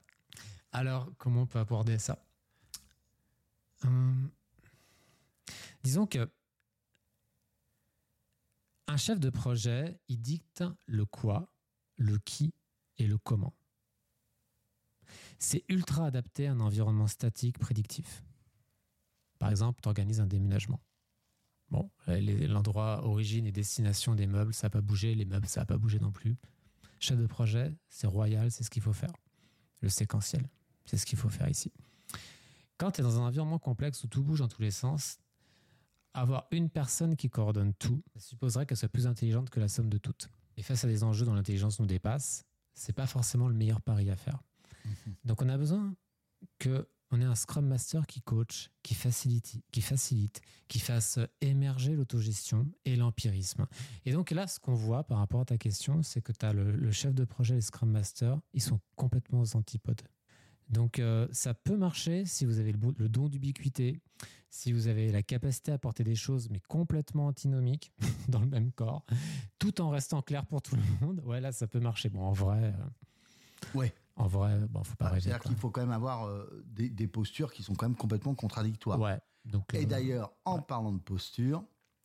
Alors, comment on peut aborder ça? Hum, Disons que un chef de projet, il dicte le quoi, le qui et le comment. C'est ultra adapté à un environnement statique prédictif. Par exemple, tu organises un déménagement. Bon, les- l'endroit origine et destination des meubles, ça n'a pas bougé, les meubles, ça n'a pas bougé non plus. Chef de projet, c'est royal, c'est ce qu'il faut faire. Le séquentiel, c'est ce qu'il faut faire ici. Quand tu es dans un environnement complexe où tout bouge dans tous les sens, avoir une personne qui coordonne tout ça supposerait qu'elle soit plus intelligente que la somme de toutes. Et face à des enjeux dont l'intelligence nous dépasse, c'est pas forcément le meilleur pari à faire. Donc on a besoin que on ait un Scrum Master qui coach, qui facilite, qui facilite, qui fasse émerger l'autogestion et l'empirisme. Et donc là, ce qu'on voit par rapport à ta question, c'est que tu as le, chef de projet et le Scrum Master, ils sont complètement aux antipodes. Donc euh, ça peut marcher si vous avez le don d'ubiquité, si vous avez la capacité à porter des choses mais complètement antinomiques dans le même corps, tout en restant clair pour tout le monde. Ouais, là ça peut marcher. Bon, en vrai, euh, Ouais. En vrai, bon, faut pas rêver. C'est-à-dire qu'il faut quand même avoir euh, des, des postures qui sont quand même complètement contradictoires. Ouais. Donc, Et euh, d'ailleurs, en ouais. parlant de posture,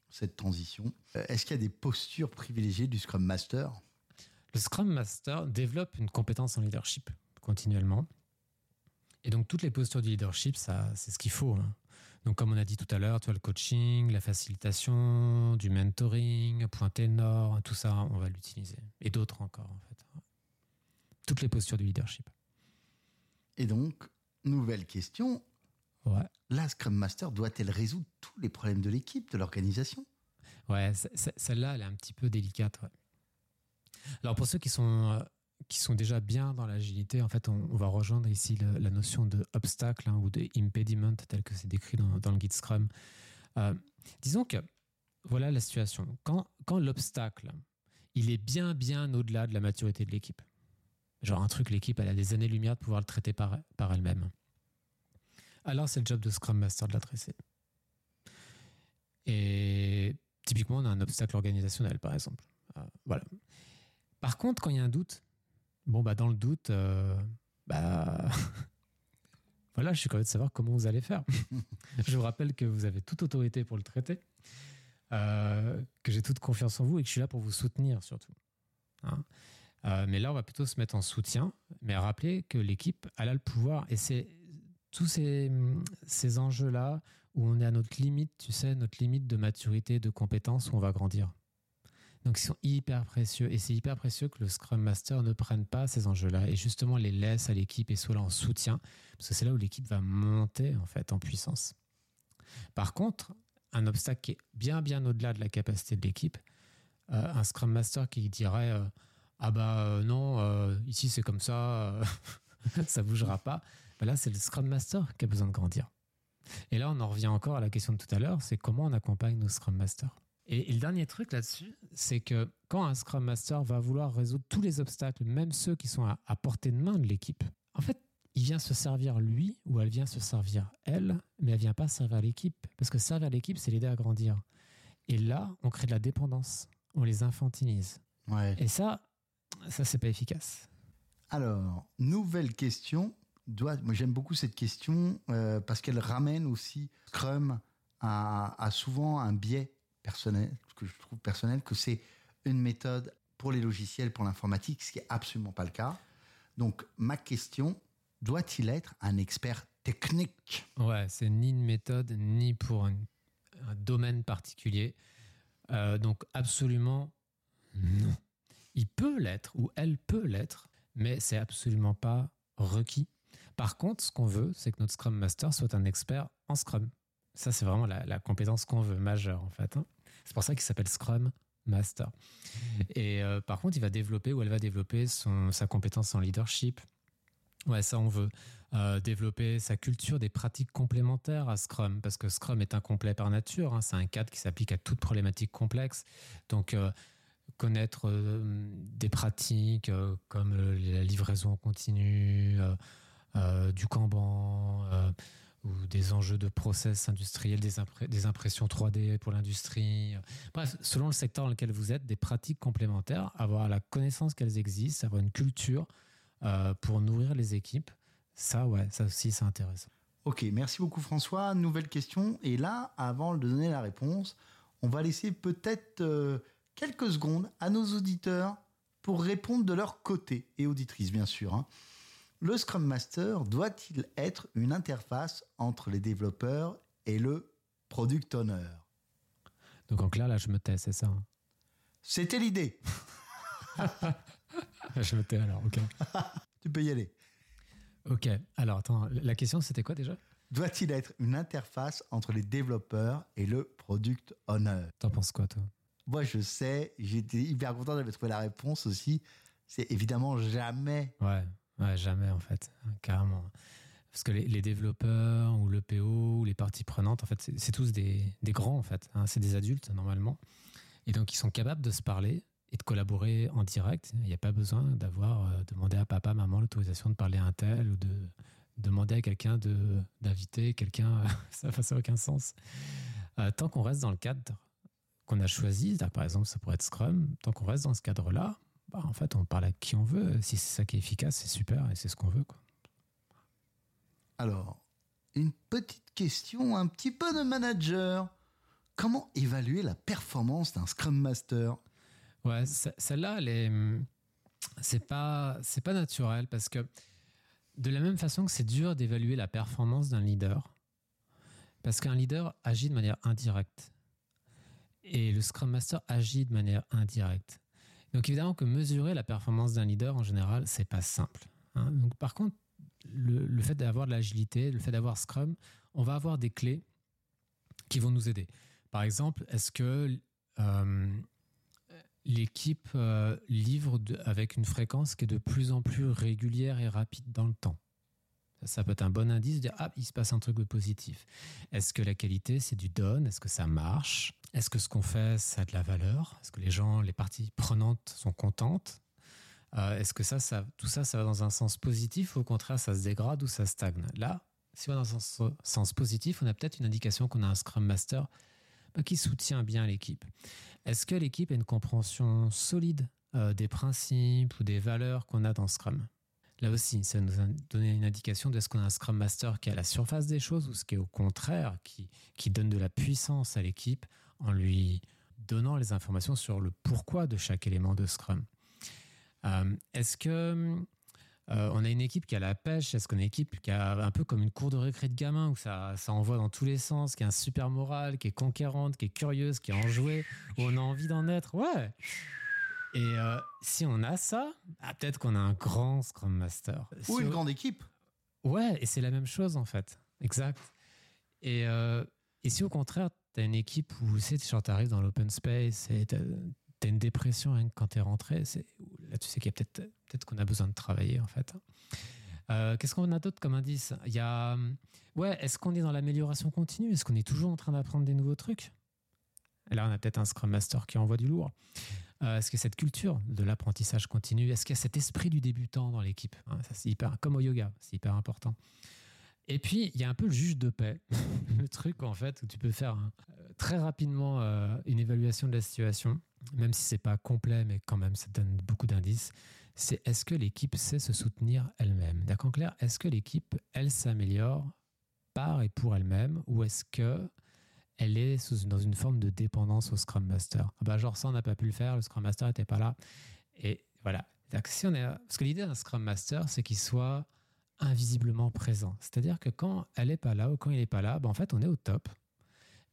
cette transition, euh, est-ce qu'il y a des postures privilégiées du Scrum Master? Le Scrum Master développe une compétence en leadership continuellement. Et donc, toutes les postures du leadership, ça, c'est ce qu'il faut. hein. Donc, comme on a dit tout à l'heure, tu vois, le coaching, la facilitation, du mentoring, point ténor, tout ça, on va l'utiliser. Et d'autres encore, en fait. Toutes les postures du leadership. Et donc, nouvelle question, Ouais. la Scrum Master doit-elle résoudre tous les problèmes de l'équipe, de l'organisation? Ouais, celle-là, elle est un petit peu délicate. ouais. Alors pour ceux qui sont, euh, qui sont déjà bien dans l'agilité, en fait, on, on va rejoindre ici le- la notion de obstacle hein, ou de impediment tel que c'est décrit dans, dans le guide Scrum. Euh, disons que voilà la situation. Quand, quand l'obstacle, il est bien, bien au-delà de la maturité de l'équipe. Genre un truc, l'équipe, elle a des années-lumière de pouvoir le traiter par, par elle-même. Alors c'est le job de Scrum Master de l'adresser. Et typiquement, on a un obstacle organisationnel, par exemple. Euh, voilà. Par contre, quand il y a un doute, bon, bah, dans le doute, euh, bah, voilà, je suis curieux de savoir comment vous allez faire. je vous rappelle que vous avez toute autorité pour le traiter, euh, que j'ai toute confiance en vous et que je suis là pour vous soutenir surtout. Hein. Euh, mais là, on va plutôt se mettre en soutien, mais rappeler que l'équipe, elle a le pouvoir. Et c'est tous ces, ces enjeux-là où on est à notre limite, tu sais, notre limite de maturité, de compétence, où on va grandir. Donc, ils sont hyper précieux. Et c'est hyper précieux que le Scrum Master ne prenne pas ces enjeux-là et justement les laisse à l'équipe et soit là en soutien. Parce que c'est là où l'équipe va monter, en fait, en puissance. Par contre, un obstacle qui est bien, bien au-delà de la capacité de l'équipe, euh, un Scrum Master qui dirait euh, Ah bah euh, non, euh, ici c'est comme ça, euh, ça bougera pas. Bah là, c'est le Scrum Master qui a besoin de grandir. Et là, on en revient encore à la question de tout à l'heure, c'est comment on accompagne nos Scrum Masters. Et, et le dernier truc là-dessus, c'est que quand un Scrum Master va vouloir résoudre tous les obstacles, même ceux qui sont à, à portée de main de l'équipe, en fait, il vient se servir lui ou elle vient se servir elle, mais elle vient pas servir l'équipe. Parce que servir l'équipe, c'est l'aider à grandir. Et là, on crée de la dépendance, on les infantilise. Ouais. Et ça, ça, c'est pas efficace. Alors, nouvelle question. Doit, moi, j'aime beaucoup cette question euh, parce qu'elle ramène aussi Scrum à, à souvent un biais personnel, que je trouve personnel, que c'est une méthode pour les logiciels, pour l'informatique, ce qui est absolument pas le cas. Donc, ma question, doit-il être un expert technique? Ouais, c'est ni une méthode, ni pour un, un domaine particulier. Euh, donc, absolument non. Il peut l'être, ou elle peut l'être, mais c'est absolument pas requis. Par contre, ce qu'on veut, c'est que notre Scrum Master soit un expert en Scrum. Ça, c'est vraiment la, compétence qu'on veut, majeure, en fait. hein. C'est pour ça qu'il s'appelle Scrum Master. Et euh, par contre, il va développer ou elle va développer son, sa compétence en leadership. Ouais, ça, on veut. Euh, développer sa culture des pratiques complémentaires à Scrum, parce que Scrum est incomplet par nature. hein. C'est un cadre qui s'applique à toute problématique complexe. Donc, euh, connaître euh, des pratiques euh, comme euh, la livraison continue, du Kanban, ou des enjeux de process industriels, des, impressions 3D pour l'industrie. Bref, selon le secteur dans lequel vous êtes, des pratiques complémentaires, avoir la connaissance qu'elles existent, avoir une culture pour nourrir les équipes, ça, ouais, ça aussi, c'est intéressant. Ok, merci beaucoup François. Nouvelle question. Et là, avant de donner la réponse, on va laisser peut-être quelques secondes à nos auditeurs pour répondre de leur côté, et auditrices bien sûr. Hein. Le Scrum Master doit-il être une interface entre les développeurs et le Product Owner? Donc en clair, là, je me tais, c'est ça hein C'était l'idée. je me tais alors, ok. tu peux y aller. Ok, alors attends, la question c'était quoi déjà? Doit-il être une interface entre les développeurs et le Product Owner? T'en penses quoi toi? Moi je sais, j'étais hyper content d'avoir trouvé la réponse aussi. C'est évidemment jamais. Ouais. Ouais, jamais en fait, carrément. Parce que les, développeurs ou le PO ou les parties prenantes, en fait, c'est tous des, grands en fait. Hein. c'est des adultes normalement. Et donc ils sont capables de se parler et de collaborer en direct. Il n'y a pas besoin d'avoir euh, demandé à papa, maman l'autorisation de parler à un tel ou de demander à quelqu'un d'inviter quelqu'un. ça n'a aucun sens. Euh, tant qu'on reste dans le cadre qu'on a choisi, par exemple, ça pourrait être Scrum, tant qu'on reste dans ce cadre-là, bah, en fait, on parle à qui on veut. Si c'est ça qui est efficace, c'est super et c'est ce qu'on veut. Quoi. Alors, une petite question un petit peu de manager. Comment évaluer la performance d'un Scrum Master? Ouais, celle-là, c'est pas, c'est pas naturel parce que de la même façon que c'est dur d'évaluer la performance d'un leader, parce qu'un leader agit de manière indirecte et le Scrum Master agit de manière indirecte. Donc évidemment que mesurer la performance d'un leader en général, c'est pas simple. Hein. Donc par contre, le, fait d'avoir de l'agilité, le fait d'avoir Scrum, on va avoir des clés qui vont nous aider. Par exemple, est-ce que euh, l'équipe euh, livre avec une fréquence qui est de plus en plus régulière et rapide dans le temps? Ça peut être un bon indice de dire ah il se passe un truc de positif. Est-ce que la qualité c'est du donne Est-ce que ça marche? Est-ce que ce qu'on fait, ça a de la valeur? Est-ce que les gens, les parties prenantes sont contentes? Euh, Est-ce que ça, tout ça, ça va dans un sens positif ou au contraire, ça se dégrade ou ça stagne? Là, si on va dans un sens, sens positif, on a peut-être une indication qu'on a un Scrum Master bah, qui soutient bien l'équipe. Est-ce que l'équipe a une compréhension solide euh, des principes ou des valeurs qu'on a dans Scrum? Là aussi, ça nous a donné une indication de ce qu'on a un Scrum Master qui est à la surface des choses ou ce qui est au contraire, qui, qui donne de la puissance à l'équipe en lui donnant les informations sur le pourquoi de chaque élément de Scrum. Euh, est-ce que euh, on a une équipe qui a la pêche? Est-ce qu'on a une équipe qui a un peu comme une cour de récré de gamin où ça, ça envoie dans tous les sens, qui a un super moral, qui est conquérante, qui est curieuse, qui est enjouée, où on a envie d'en être? Ouais Et euh, si on a ça, ah, peut-être qu'on a un grand Scrum Master. Ou une grande équipe. Ouais, et c'est la même chose en fait. Exact. Et, et si au contraire, tu une équipe où tu arrives dans l'open space et tu as, une dépression hein, quand tu es rentré, là tu sais qu'il y a peut-être peut qu'on a besoin de travailler en fait. Euh, qu'est-ce qu'on a d'autre comme indice? Il y a, ouais, est-ce qu'on est dans l'amélioration continue? Est-ce qu'on est toujours en train d'apprendre des nouveaux trucs? Là, on a peut-être un Scrum Master qui envoie du lourd. Euh, est-ce qu'il y a cette culture de l'apprentissage continu Est-ce qu'il y a cet esprit du débutant dans l'équipe? Hein, Ça, c'est hyper, comme au yoga, c'est hyper important. Et puis, il y a un peu le juge de paix. le truc, en fait, où tu peux faire euh, très rapidement euh, une évaluation de la situation, même si c'est pas complet, mais quand même, ça donne beaucoup d'indices. C'est est-ce que l'équipe sait se soutenir elle-même? D'accord, clair Est-ce que l'équipe, elle, s'améliore par et pour elle-même ou est-ce que elle est dans une forme de dépendance au Scrum Master ah bah, Genre, ça, on n'a pas pu le faire, le Scrum Master n'était pas là. Et voilà. Si on est... Parce que l'idée d'un Scrum Master, c'est qu'il soit invisiblement présent. C'est-à-dire que quand elle n'est pas là ou quand il n'est pas là, ben en fait, on est au top.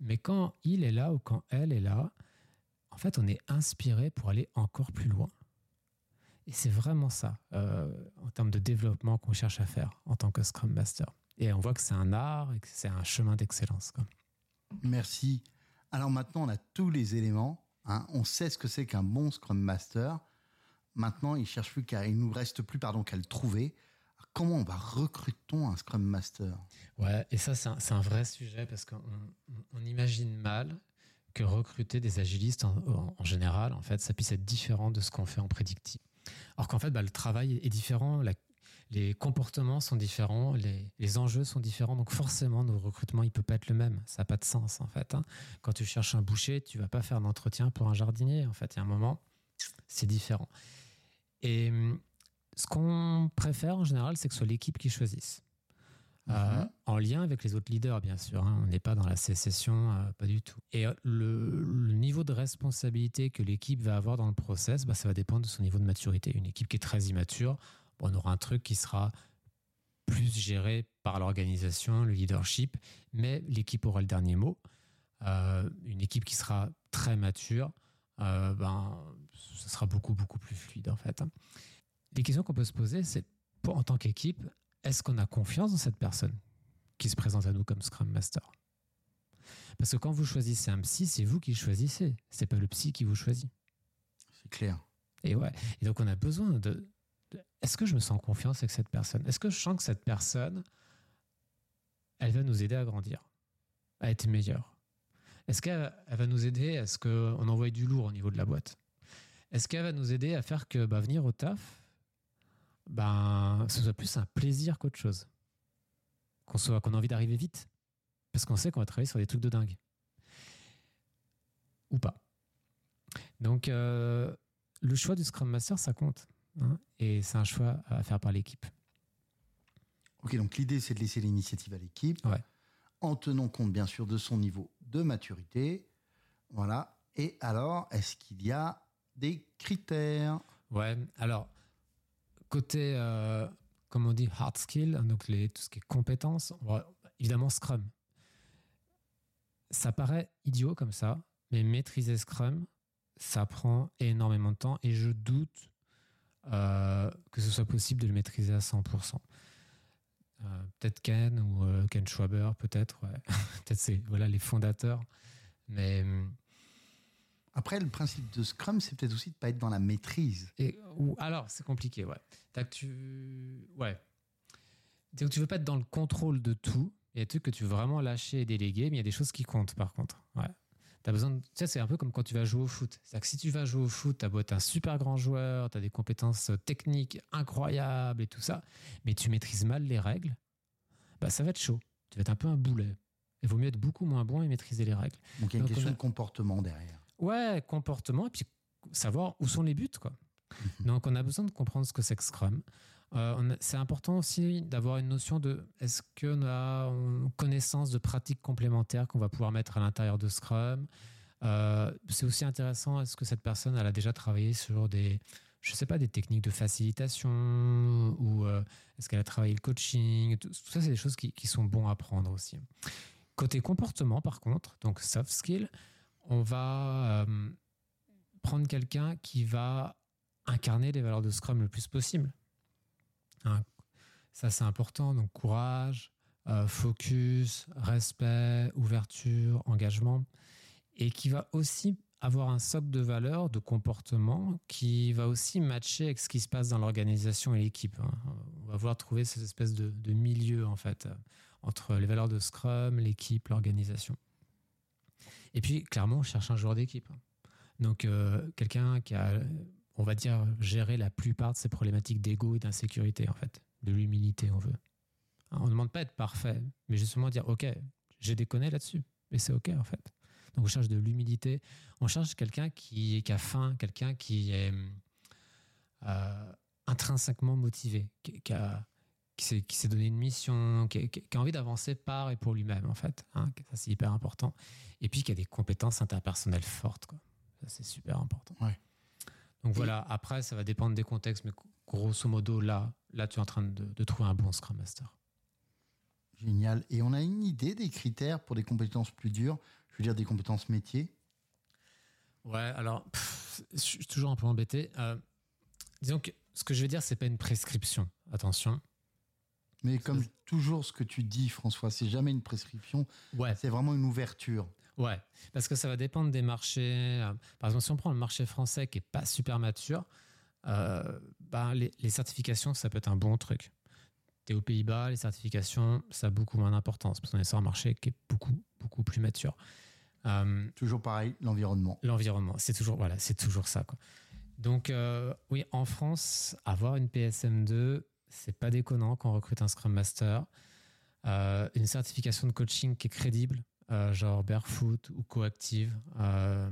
Mais quand il est là ou quand elle est là, en fait, on est inspiré pour aller encore plus loin. Et c'est vraiment ça, euh, en termes de développement, qu'on cherche à faire en tant que Scrum Master. Et on voit que c'est un art et que c'est un chemin d'excellence. Merci. Alors maintenant, on a tous les éléments. Hein. On sait ce que c'est qu'un bon Scrum Master. Maintenant, il cherche plus il nous reste plus pardon qu'à le trouver comment on va recruter un Scrum Master? Ouais, et ça, c'est un, vrai sujet parce qu'on imagine mal que recruter des agilistes en, général, en fait, ça puisse être différent de ce qu'on fait en prédictif. Alors qu'en fait, bah, le travail est différent, les comportements sont différents, les, les, enjeux sont différents. Donc forcément, nos recrutements, il peut pas être le même. Ça n'a pas de sens en fait. Hein. Quand tu cherches un boucher, tu vas pas faire d'entretien pour un jardinier. En fait, il y a un moment, c'est différent. Et ce qu'on préfère en général, c'est que ce soit l'équipe qui choisisse. Euh, mhm. en lien avec les autres leaders, bien sûr. Hein. On n'est pas dans la sécession, euh, pas du tout. Et euh, le, niveau de responsabilité que l'équipe va avoir dans le process, bah, ça va dépendre de son niveau de maturité. Une équipe qui est très immature, on aura un truc qui sera plus géré par l'organisation, le leadership, mais l'équipe aura le dernier mot. une équipe qui sera très mature, ben, ça sera beaucoup, beaucoup plus fluide en fait. Les questions qu'on peut se poser, c'est en tant qu'équipe, est-ce qu'on a confiance dans cette personne qui se présente à nous comme Scrum Master? Parce que quand vous choisissez un psy, c'est vous qui le choisissez. C'est pas le psy qui vous choisit. C'est clair. Et ouais. Et donc on a besoin de. Est-ce que je me sens en confiance avec cette personne? Est-ce que je sens que cette personne, elle va nous aider à grandir, à être meilleure? Est-ce qu'elle va nous aider à ce qu'on envoie du lourd au niveau de la boîte? Est-ce qu'elle va nous aider à faire que bah, venir au taf, ben, ce soit plus un plaisir qu'autre chose? Qu'on soit, qu'on a envie d'arriver vite? Parce qu'on sait qu'on va travailler sur des trucs de dingue. Ou pas. Donc, euh, le choix du Scrum Master, ça compte. Hein, et c'est un choix à faire par l'équipe. Ok, donc l'idée, c'est de laisser l'initiative à l'équipe. En tenant compte, bien sûr, de son niveau de maturité. Voilà. Et alors, est-ce qu'il y a des critères? Ouais, alors Côté, euh, comme on dit, hard skill, donc les, tout ce qui est compétences, évidemment Scrum. Ça paraît idiot comme ça, mais maîtriser Scrum, ça prend énormément de temps et je doute euh, que ce soit possible de le maîtriser à 100%. Euh, peut-être Ken ou Ken Schwaber, peut-être. peut-être c'est voilà, les fondateurs. Mais hum, après, le principe de Scrum, c'est peut-être aussi de ne pas être dans la maîtrise. Et, ou, alors, c'est compliqué, ouais. Que tu. Ouais. Donc, tu veux pas être dans le contrôle de tout. Il y a des trucs que tu veux vraiment lâcher et déléguer, mais il y a des choses qui comptent, par contre. Ouais. As besoin de... Tu sais, c'est un peu comme quand tu vas jouer au foot. C'est-à-dire que si tu vas jouer au foot, tu as beau être un super grand joueur, tu as des compétences techniques incroyables et tout ça, mais tu maîtrises mal les règles, bah, ça va être chaud. Tu vas être un peu un boulet. Il vaut mieux être beaucoup moins bon et maîtriser les règles. Donc, il y a une question de comportement derrière. Ouais, comportement, et puis savoir où sont les buts, quoi. Donc, on a besoin de comprendre ce que c'est que Scrum. Euh, c'est important aussi d'avoir une notion de est-ce qu'on a une connaissance de pratiques complémentaires qu'on va pouvoir mettre à l'intérieur de Scrum? Euh, c'est aussi intéressant, est-ce que cette personne elle a déjà travaillé sur des, je sais pas, des techniques de facilitation ou euh, est-ce qu'elle a travaillé le coaching tout, ça, c'est des choses qui, sont bons à prendre aussi. Côté comportement, par contre, donc soft skill, on va prendre quelqu'un qui va incarner les valeurs de Scrum le plus possible. Hein, ça, c'est important. Donc, courage, euh, focus, respect, ouverture, engagement. Et qui va aussi avoir un socle de valeurs, de comportement qui va aussi matcher avec ce qui se passe dans l'organisation et l'équipe. Hein. On va voir trouver cette espèce de, milieu, en fait, entre les valeurs de Scrum, l'équipe, l'organisation. Et puis, clairement, on cherche un joueur d'équipe. Donc, euh, quelqu'un qui a, on va dire, géré la plupart de ces problématiques d'ego et d'insécurité, en fait. De l'humilité, on veut. On ne demande pas d'être parfait, mais justement dire, OK, j'ai déconné là-dessus. Mais c'est OK, en fait. Donc, on cherche de l'humilité. On cherche quelqu'un qui, qui, a faim, quelqu'un qui est euh, intrinsèquement motivé, qui, a qui s'est donné une mission, qui, a envie d'avancer par et pour lui-même, en fait. Hein, ça, c'est hyper important. Et puis, qui a des compétences interpersonnelles fortes. Quoi. Ça, c'est super important. Donc voilà, après, ça va dépendre des contextes, mais grosso modo, là, là tu es en train de, trouver un bon Scrum Master. Génial. Et on a une idée des critères pour des compétences plus dures Je veux dire, des compétences métiers? Ouais, alors, je suis toujours un peu embêté. Euh, disons que ce que je veux dire, c'est pas une prescription. Attention. Mais comme toujours, ce que tu dis, François, c'est jamais une prescription. Ouais. C'est vraiment une ouverture. Ouais, parce que ça va dépendre des marchés. Euh, par exemple, si on prend le marché français qui est pas super mature, euh, bah, les, certifications, ça peut être un bon truc. Tu es aux Pays-Bas, les certifications, ça a beaucoup moins d'importance parce qu'on est sur un marché qui est beaucoup, beaucoup plus mature. Euh, toujours pareil, l'environnement. L'environnement, c'est toujours, voilà, c'est toujours ça. Quoi. Donc, oui, en France, avoir une PSM2, c'est pas déconnant quand on recrute un Scrum Master. Euh, une certification de coaching qui est crédible, euh, genre Barefoot ou Coactive. Euh,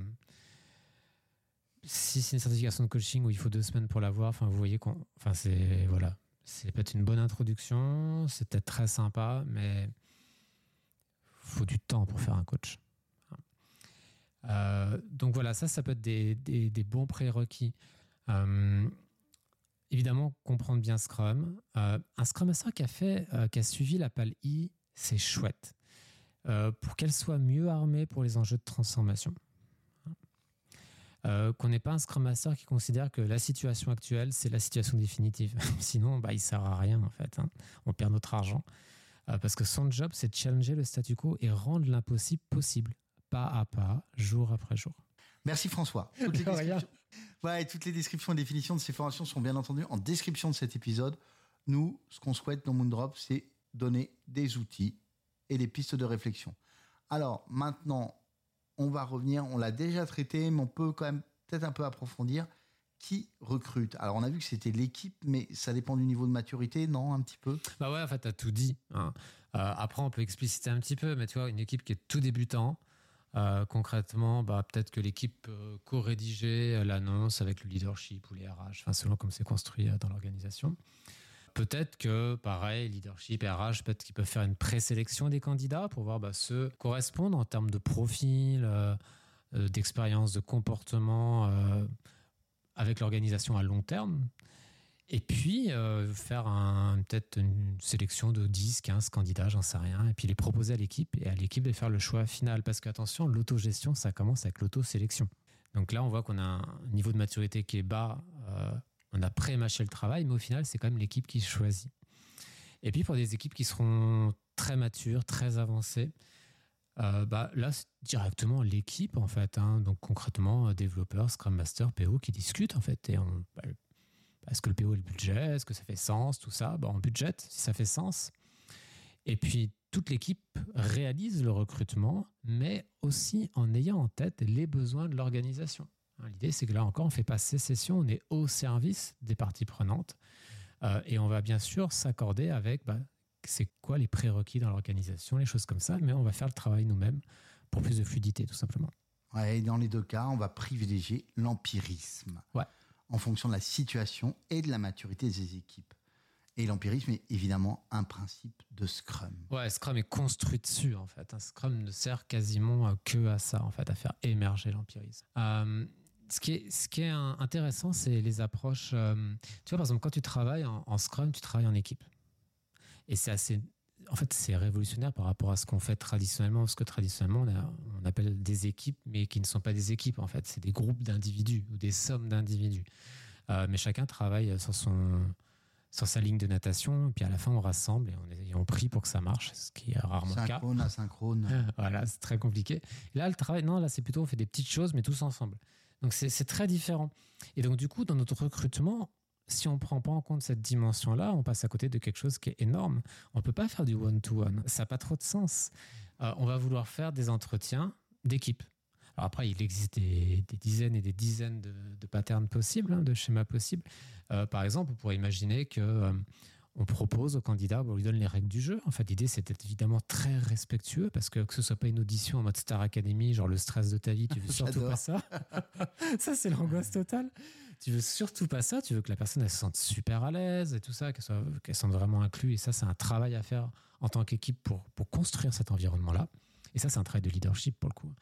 si c'est une certification de coaching où il faut deux semaines pour l'avoir, enfin vous voyez qu'on, c'est voilà, c'est peut-être une bonne introduction, c'est peut-être très sympa, mais faut du temps pour faire un coach. donc voilà, ça, ça peut être des, des, bons prérequis. évidemment, comprendre bien Scrum. un Scrum Master qui a fait, qui a suivi la PAL I, c'est chouette. Pour qu'elle soit mieux armée pour les enjeux de transformation. Euh, qu'on n'ait pas un Scrum Master qui considère que la situation actuelle, c'est la situation définitive. Sinon, bah, il ne sert à rien, en fait. Hein. On perd notre argent. Euh, parce que son job, c'est de challenger le statu quo et rendre l'impossible possible, pas à pas, jour après jour. Merci François. Toutes les, descriptions... Ouais, toutes les descriptions et définitions de ces formations sont bien entendu en description de cet épisode. Nous, ce qu'on souhaite dans Moondrop, c'est donner des outils et des pistes de réflexion. Alors maintenant, on va revenir, on l'a déjà traité, mais on peut quand même peut-être un peu approfondir. Qui recrute? Alors, on a vu que c'était l'équipe, mais ça dépend du niveau de maturité, non Un petit peu? Bah ouais, en fait, tu as tout dit. Hein. Euh, après, on peut expliciter un petit peu, mais tu vois, une équipe qui est tout débutant, euh, concrètement, bah, peut-être que l'équipe peut co-rédiger l'annonce avec le leadership ou les RH, enfin, selon comme c'est construit euh, dans l'organisation. Peut-être que, pareil, leadership, RH, peut-être qu'ils peuvent faire une présélection des candidats pour voir bah, ceux correspondent en termes de profil, euh, euh, d'expérience, de comportement euh, avec l'organisation à long terme. Et puis, faire peut-être une sélection de 10, 15 candidats, j'en sais rien, et puis les proposer à l'équipe et à l'équipe de faire le choix final. Parce qu'attention, l'autogestion, ça commence avec l'autosélection. Donc là, on voit qu'on a un niveau de maturité qui est bas on a pré-mâché le travail, mais au final, c'est quand même l'équipe qui choisit. Et puis pour des équipes qui seront très matures, très avancées, euh, bah, là, c'est directement l'équipe, en fait. Hein. donc concrètement, euh, développeurs, Scrum Master, PO qui discutent, en fait. Et bah, est-ce que le PO est le budget? Est-ce que ça fait sens? Tout ça, bah, on budget si ça fait sens. Et puis, toute l'équipe réalise le recrutement, mais aussi en ayant en tête les besoins de l'organisation. Hein, l'idée, c'est que là encore, on ne fait pas sécession, on est au service des parties prenantes. Euh, et on va bien sûr s'accorder avec bah, c'est quoi les prérequis dans l'organisation, les choses comme ça, mais on va faire le travail nous-mêmes pour plus de fluidité, tout simplement. Ouais, et dans les deux cas, on va privilégier l'empirisme ouais. en fonction de la situation et de la maturité des équipes. Et l'empirisme est évidemment un principe de Scrum. Ouais, Scrum est construit dessus en fait. Un Scrum ne sert quasiment que à ça en fait, à faire émerger l'empirisme. Euh, ce qui est, ce qui est intéressant, c'est les approches. Euh, tu vois, par exemple, quand tu travailles en, Scrum, tu travailles en équipe. Et c'est assez. En fait, c'est révolutionnaire par rapport à ce qu'on fait traditionnellement, parce que traditionnellement, on, on, appelle des équipes, mais qui ne sont pas des équipes, en fait. C'est des groupes d'individus ou des sommes d'individus. Euh, mais chacun travaille sur, son, sur sa ligne de natation, et puis à la fin, on rassemble et on, prie pour que ça marche, ce qui est rarement le cas. Synchrone, asynchrone. voilà, c'est très compliqué. Et là, le travail, non, là, c'est plutôt, on fait des petites choses, mais tous ensemble. Donc c'est très différent. Et donc du coup, dans notre recrutement, si on ne prend pas en compte cette dimension-là, on passe à côté de quelque chose qui est énorme. On ne peut pas faire du one-to-one. Ça n'a pas trop de sens. Euh, on va vouloir faire des entretiens d'équipe. Alors après, il existe des, dizaines et des dizaines de, patterns possibles, hein, de schémas possibles. Euh, par exemple, on pourrait imaginer que euh, on propose au candidat, on lui donne les règles du jeu. En fait, l'idée, c'est d'être évidemment très respectueux parce que que ce soit pas une audition en mode Star Academy, genre le stress de ta vie, tu veux surtout pas ça. ça, c'est l'angoisse totale. Tu veux surtout pas ça. Tu veux que la personne elle se sente super à l'aise et tout ça, qu'elle soit, qu'elle sente vraiment inclue. Et ça, c'est un travail à faire en tant qu'équipe pour, pour construire cet environnement-là. Et ça, c'est un travail de leadership pour le coup.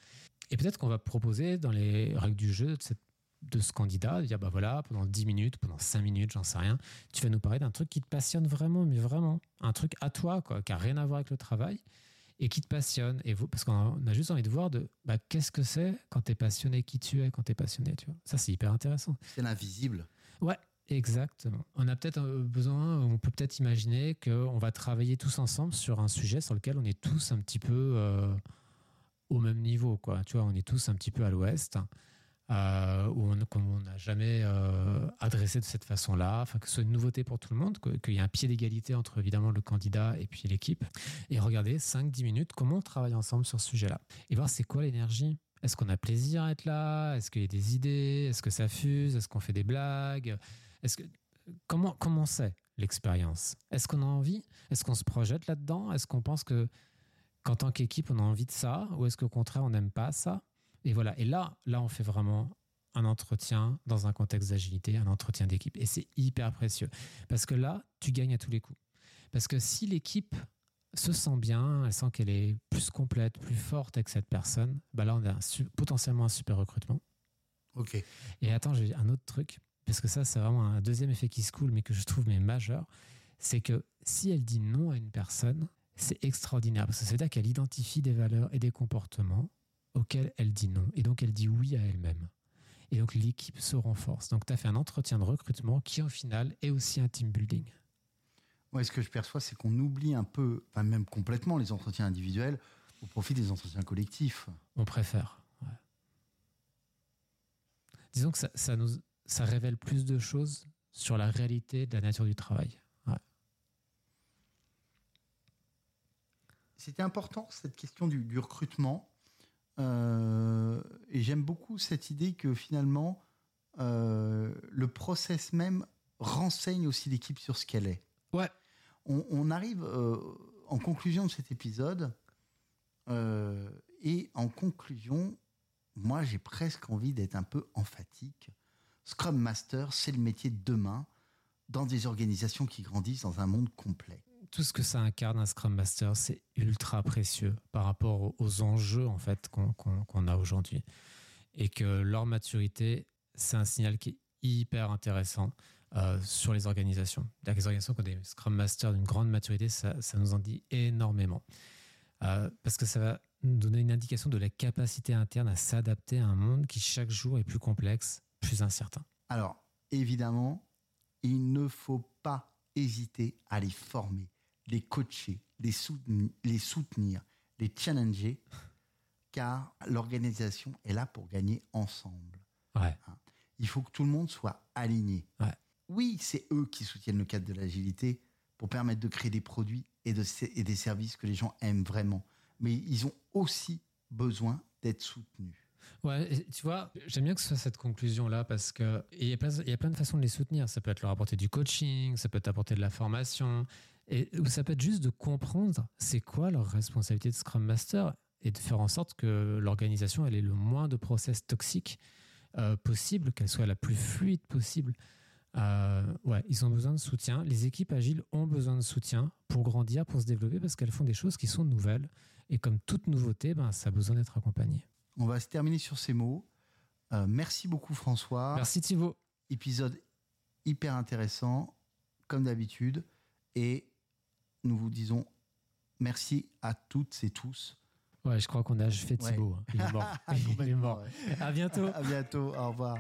Et peut-être qu'on va proposer dans les règles du jeu cette de ce candidat, dire bah voilà, pendant 10 minutes, pendant 5 minutes, j'en sais rien, tu vas nous parler d'un truc qui te passionne vraiment, mais vraiment, un truc à toi, quoi, qui a rien à voir avec le travail et qui te passionne. Et vous, parce qu'on a juste envie de voir de bah, qu'est-ce que c'est quand tu es passionné, qui tu es quand tu es passionné, tu vois. Ça, c'est hyper intéressant. C'est l'invisible. Ouais, exactement. On a peut-être euh, besoin, on peut peut-être imaginer qu'on va travailler tous ensemble sur un sujet sur lequel on est tous un petit peu euh, au même niveau, quoi. Tu vois, on est tous un petit peu à l'ouest. Euh, où on n'a jamais euh, adressé de cette façon-là, que ce soit une nouveauté pour tout le monde, qu'il y ait un pied d'égalité entre évidemment le candidat et puis l'équipe. Et regarder 5-10 minutes comment on travaille ensemble sur ce sujet-là. Et voir c'est quoi l'énergie? Est-ce qu'on a plaisir à être là? Est-ce qu'il y a des idées? Est-ce que ça fuse? Est-ce qu'on fait des blagues? Est-ce que comment comment c'est l'expérience? Est-ce qu'on a envie? Est-ce qu'on se projette là-dedans? Est-ce qu'on pense que qu'en tant qu'équipe, on a envie de ça? Ou est-ce qu'au contraire, on n'aime pas ça? Et voilà. Et là, là, on fait vraiment un entretien dans un contexte d'agilité, un entretien d'équipe. Et c'est hyper précieux. Parce que là, tu gagnes à tous les coups. Parce que si l'équipe se sent bien, elle sent qu'elle est plus complète, plus forte avec cette personne, bah là, on a potentiellement un super recrutement. Ok. Et attends, j'ai un autre truc, parce que ça, c'est vraiment un deuxième effet qui se coule, mais que je trouve mais majeur. C'est que si elle dit non à une personne, c'est extraordinaire, parce que veut dire qu'elle identifie des valeurs et des comportements auxquels elle dit non. Et donc, elle dit oui à elle-même. Et donc, l'équipe se renforce. Donc, tu as fait un entretien de recrutement qui, au final, est aussi un team building. Moi, ce que je perçois, c'est qu'on oublie un peu, enfin même complètement, les entretiens individuels au profit des entretiens collectifs. On préfère. Disons que ça, ça, nous, ça révèle plus de choses sur la réalité de la nature du travail. C'était important, cette question du, du recrutement. Euh, et j'aime beaucoup cette idée que finalement, euh, le process même renseigne aussi l'équipe sur ce qu'elle est. Ouais. On, arrive euh, en conclusion de cet épisode. et en conclusion, moi, j'ai presque envie d'être un peu emphatique. Scrum Master, c'est le métier de demain dans des organisations qui grandissent dans un monde complet tout ce que ça incarne un Scrum Master, c'est ultra précieux par rapport aux enjeux en fait qu'on a aujourd'hui. Et que leur maturité, c'est un signal qui est hyper intéressant euh, sur les organisations. Les organisations qui ont des Scrum Masters d'une grande maturité, ça, nous en dit énormément. Euh, parce que ça va nous donner une indication de la capacité interne à s'adapter à un monde qui chaque jour est plus complexe, plus incertain. Alors, évidemment, il ne faut pas hésiter à les former les coacher, les soutenir, les, soutenir, les challenger, car l'organisation est là pour gagner ensemble. Hein. Il faut que tout le monde soit aligné. Oui, c'est eux qui soutiennent le cadre de l'agilité pour permettre de créer des produits et, de, et des services que les gens aiment vraiment. Mais ils ont aussi besoin d'être soutenus. Ouais, tu vois, j'aime bien que ce soit cette conclusion-là parce que il y, a plein, il y a plein de façons de les soutenir. Ça peut être leur apporter du coaching, ça peut être apporter de la formation, et ça peut être juste de comprendre c'est quoi leur responsabilité de Scrum Master et de faire en sorte que l'organisation ait le moins de process toxiques euh, possible, qu'elle soit la plus fluide possible. Euh, ouais, ils ont besoin de soutien. Les équipes agiles ont besoin de soutien pour grandir, pour se développer, parce qu'elles font des choses qui sont nouvelles. Et comme toute nouveauté, ben, ça a besoin d'être accompagné. On va se terminer sur ces mots. Euh, merci beaucoup François. Merci Thibaut. Épisode hyper intéressant, comme d'habitude. Et nous vous disons merci à toutes et tous. Ouais, je crois qu'on a fait Thibaut. Ouais. Il est mort. Il est mort. À bientôt. À bientôt. Au revoir.